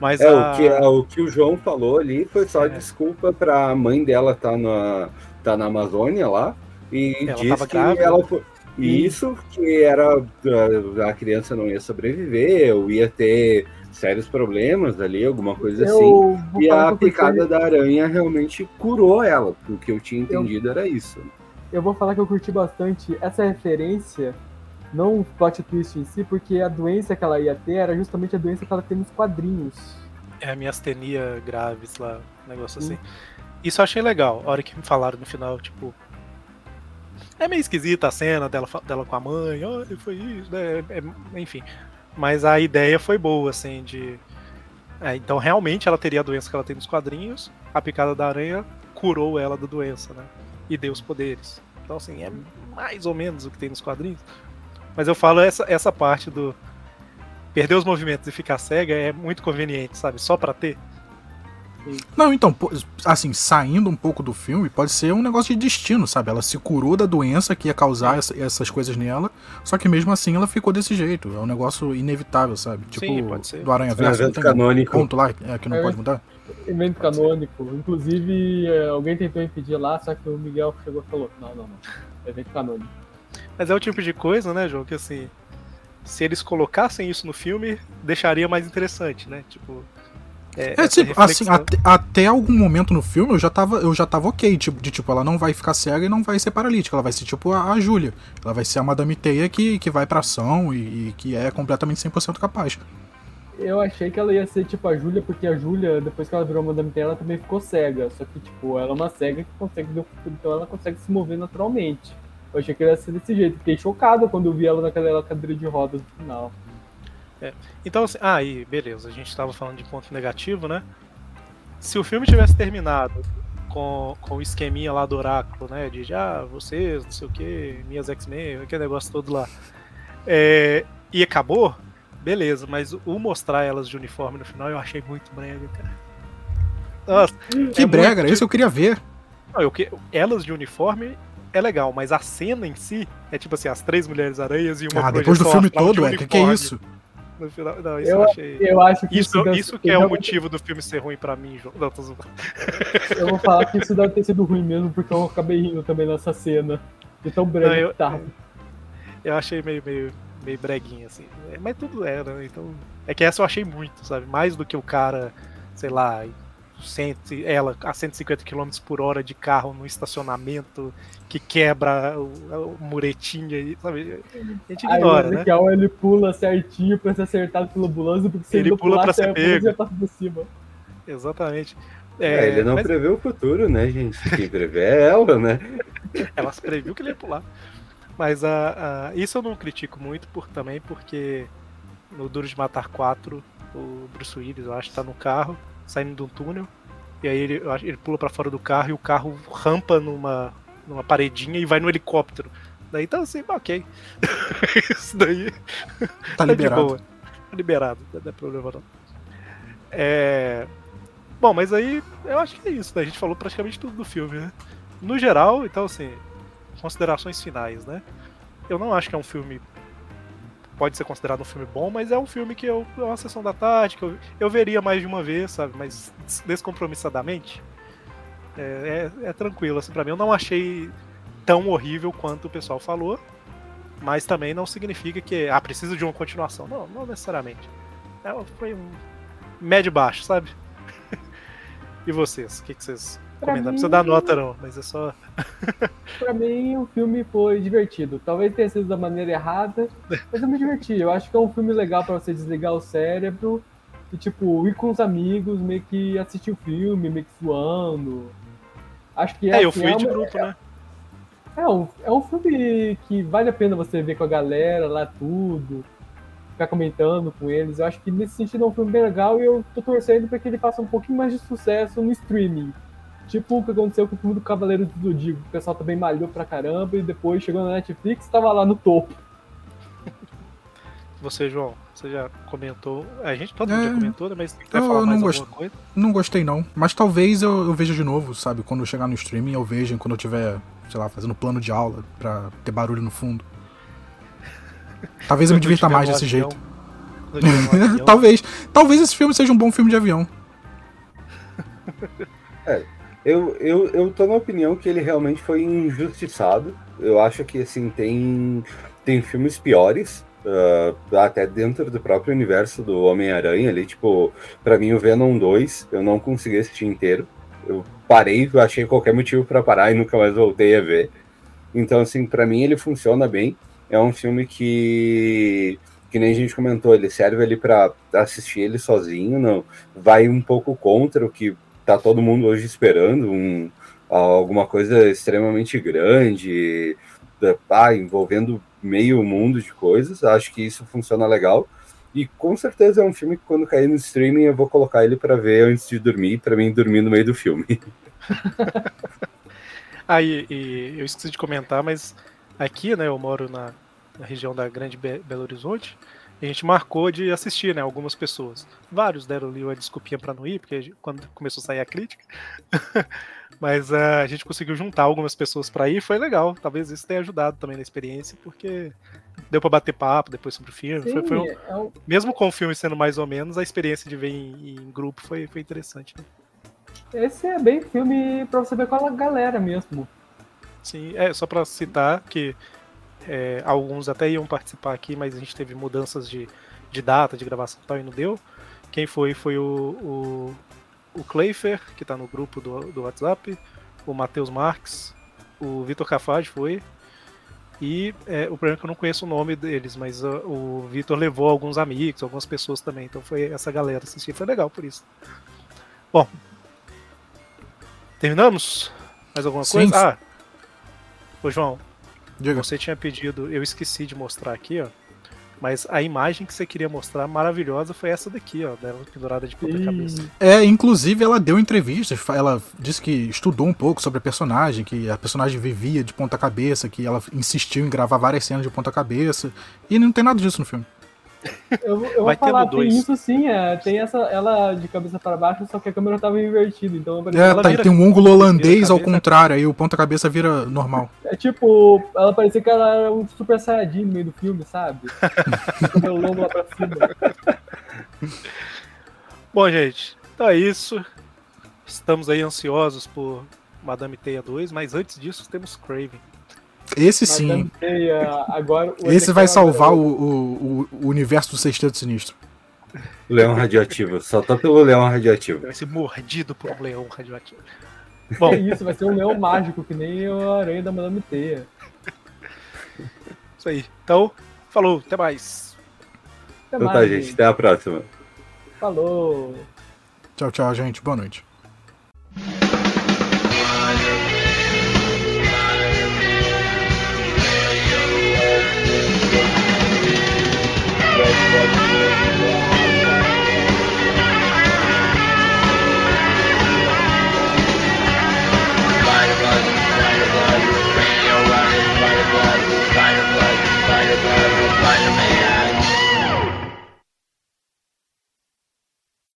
Mas É, a... o que, o que o João falou ali foi só É. desculpa pra mãe dela tá na, tá na Amazônia lá e Ela diz que grávida. ela foi. E isso que era a, a criança não ia sobreviver, ou ia ter sérios problemas ali, alguma coisa Eu assim. E a eu curti- picada da aranha realmente curou ela. O que eu tinha entendido era isso. Eu vou falar que eu curti bastante essa referência, não o plot twist em si, porque a doença que ela ia ter era justamente a doença que ela tem nos quadrinhos. É a miastenia graves lá, um negócio Hum. assim. Isso eu achei legal, a hora que me falaram no final, tipo. É meio esquisita a cena dela, dela com a mãe, olha, foi isso, né? é- é- enfim. Mas a ideia foi boa, assim, de. É, então realmente ela teria a doença que ela tem nos quadrinhos, a picada da aranha curou ela da doença, né? E deu os poderes. Então, assim, é mais ou menos o que tem nos quadrinhos. Mas eu falo essa, essa parte do. Perder os movimentos e ficar cega é muito conveniente, sabe? Só pra ter. Não, então, assim, saindo um pouco do filme, pode ser um negócio de destino, sabe? Ela se curou da doença que ia causar essa- essas coisas nela, só que mesmo assim ela ficou desse jeito. É um negócio inevitável, sabe? Tipo, Sim, pode ser. do Aranha É Verso, evento canônico. ponto lá é, que não É. pode mudar? Evento canônico. Inclusive, eh, alguém tentou impedir lá, só que o Miguel chegou e falou: não, não, não. Evento canônico. Mas é o tipo de coisa, né, João, que assim. Se eles colocassem isso no filme, deixaria mais interessante, né? Tipo. É, essa tipo, assim, até, até algum momento no filme eu já tava, eu já tava ok, tipo, de tipo, ela não vai ficar cega e não vai ser paralítica, ela vai ser tipo a, a Júlia. Ela vai ser a Madame Teia que, que vai pra ação e, e que é completamente 100% capaz. Eu achei que ela ia ser tipo a Júlia, porque a Júlia, depois que ela virou Madame Terra, ela também ficou cega. Só que, tipo, ela é uma cega que consegue ver o futuro, então ela consegue se mover naturalmente. Eu achei que ela ia ser desse jeito. Fiquei chocado quando eu vi ela naquela cadeira de rodas no final. Então, assim, ah, e beleza, a gente tava falando de ponto negativo, né? Se o filme tivesse terminado com, com o esqueminha lá do oráculo, né? De ah, vocês, não sei o que, minhas X-Men, aquele negócio todo lá. É, e acabou, beleza, mas o mostrar elas de uniforme no final eu achei muito brega, cara. Nossa, Que é brega, muito isso eu queria ver. Não, eu que- elas de uniforme é legal, mas a cena em si é tipo assim, as três mulheres aranhas e uma Ah, depois do filme todo, é, que que é isso? no final. Não, isso eu, Eu, achei. eu acho que Isso, deve- isso que é o motivo do filme ser ruim pra mim, João. Não, tô zoando. Eu vou falar que isso deve ter sido ruim mesmo, porque eu acabei rindo também nessa cena. De tão breve Não, eu- que tava. Eu achei meio, meio, meio breguinha, assim. É, Mas tudo era, né? Então. É que essa eu achei muito, sabe? Mais do que o cara, sei lá, cento, ela a 150 km por hora de carro no estacionamento que quebra o, o muretinho aí, sabe? A gente Aí ignora, o né? Ezequiel ele pula certinho pra ser acertado pela ambulância, porque se Ele pula pra pulasse, ser pego. ia passar por cima. Exatamente. É, ele não mas prevê o futuro, né, gente? Quem prevê é ela, né? ela previu que ele ia pular. Mas a, isso eu não critico muito por, também, porque no Duro de Matar 4, o Bruce Willis, eu acho, tá no carro, saindo de um túnel, e aí ele, eu acho- ele pula pra fora do carro e o carro rampa numa, numa paredinha e vai no helicóptero. Daí então assim, ok. Isso daí Tá tá de liberado. Tá liberado, não é problema não. É... Bom, mas aí eu acho que é isso, né? A gente falou praticamente tudo do filme, né? No geral, então assim, considerações finais, né? Eu não acho que é um filme. Pode ser considerado um filme bom, mas é um filme que eu. É uma sessão da tarde, que eu, eu veria mais de uma vez, sabe? Mas des- descompromissadamente. É, é, é tranquilo, assim, pra mim. Eu não achei tão horrível quanto o pessoal falou. Mas também não significa que. Ah, precisa de uma continuação. Não, não necessariamente. É, foi um médio baixo, sabe? e vocês? O que, que vocês Pra comentam? Não precisa dar nota, não, mas é só. Pra mim, o filme foi divertido. Talvez tenha sido da maneira errada, mas eu me diverti. Eu acho que é um filme legal pra você desligar o cérebro e, tipo, ir com os amigos, meio que assistir o filme, meio que suando. Acho que É, eu assim, fui é de uma- grupo, né? É um, é um filme que vale a pena você ver com a galera lá tudo, ficar comentando com eles. Eu acho que nesse sentido é um filme bem legal e eu tô torcendo pra que ele faça um pouquinho mais de sucesso no streaming. Tipo o que aconteceu com o filme do Cavaleiro do Zodíaco. O pessoal também malhou pra caramba e depois chegou na Netflix tava lá no topo. Você, João, você já comentou. A gente todo mundo É, já comentou, né? Mas quer eu falar não mais gosto. alguma coisa? Não gostei não. Mas talvez eu, eu veja de novo, sabe? Quando eu chegar no streaming, eu veja quando eu tiver, sei lá, fazendo plano de aula pra ter barulho no fundo. Talvez eu me divirta mais desse avião, jeito. talvez. Talvez esse filme seja um bom filme de avião. Eu, eu, eu tô na opinião que ele realmente foi injustiçado. Eu acho que, assim, tem, tem filmes piores, ah, até dentro do próprio universo do Homem-Aranha ali. Tipo, pra mim, o Venom 2, eu não consegui assistir inteiro. Eu parei, eu achei qualquer motivo pra parar e nunca mais voltei a ver. Então, assim, pra mim ele funciona bem. É um filme que, que nem a gente comentou, ele serve ali pra assistir ele sozinho, não vai um pouco contra o que tá todo mundo hoje esperando, um, alguma coisa extremamente grande, ah, envolvendo meio mundo de coisas. Acho que isso funciona legal. E com certeza é um filme que quando cair no streaming eu vou colocar ele pra ver antes de dormir, pra mim dormir no meio do filme. Ah, e, e eu esqueci de comentar, mas aqui, né, eu moro na, na região da Grande Be- Belo Horizonte. A gente marcou de assistir, né, algumas pessoas. Vários deram ali uma desculpinha pra não ir, porque quando começou a sair a crítica. mas ah, a gente conseguiu juntar algumas pessoas pra ir, foi legal. Talvez isso tenha ajudado também na experiência, porque deu pra bater papo depois sobre o filme. Sim, Foi- foi um- é um- mesmo com o filme sendo mais ou menos, a experiência de ver em, em grupo foi, foi interessante. Né? esse é bem filme pra você ver com a galera mesmo. Sim, é só pra citar que é, alguns até iam participar aqui, mas a gente teve mudanças de, de data, de gravação e tal, e não deu. Quem foi foi o, o, o Cleifer, que tá no grupo do, do WhatsApp, o Matheus Marques, o Vitor Cafage foi, e é, o problema é que eu não conheço o nome deles, mas uh, o Vitor levou alguns amigos, algumas pessoas também, então foi essa galera assistir, foi legal por isso. Bom, terminamos? Mais alguma Sim. coisa? Ah, ô João, Diga. você tinha pedido, eu esqueci de mostrar aqui, ó. Mas a imagem que você queria mostrar maravilhosa foi essa daqui, ó, dela pendurada de ponta cabeça. E- É, inclusive ela deu entrevistas, ela disse que estudou um pouco sobre a personagem, que a personagem vivia de ponta cabeça, que ela insistiu em gravar várias cenas de ponta cabeça, e não tem nada disso no filme. Eu, eu vou falar, tem dois. isso sim, é, tem essa, ela de cabeça para baixo, só que a câmera tava invertida, então É, tá, vira- tem um ângulo holandês ao contrário, aí o ponta-cabeça vira normal. É tipo, ela parecia que ela era um super saiyajin no meio do filme, sabe? Cabelo longo lá pra cima. Bom, gente, então é isso. Estamos aí ansiosos por Madame Teia 2, mas antes disso temos Craven. Esse Mas sim, ah, agora, o Esse vai salvar o, o, o universo do Sexteto Sinistro. Leão radioativo. Só tá pelo leão radioativo. Vai ser mordido por um leão radioativo. É Bom, isso, vai ser um leão mágico, que nem o aranha da Madame Teia. isso aí. Então, falou, até mais. Até Então mais, tá, gente. Até a próxima. Falou! Tchau, tchau, gente. Boa noite. Spider-Man.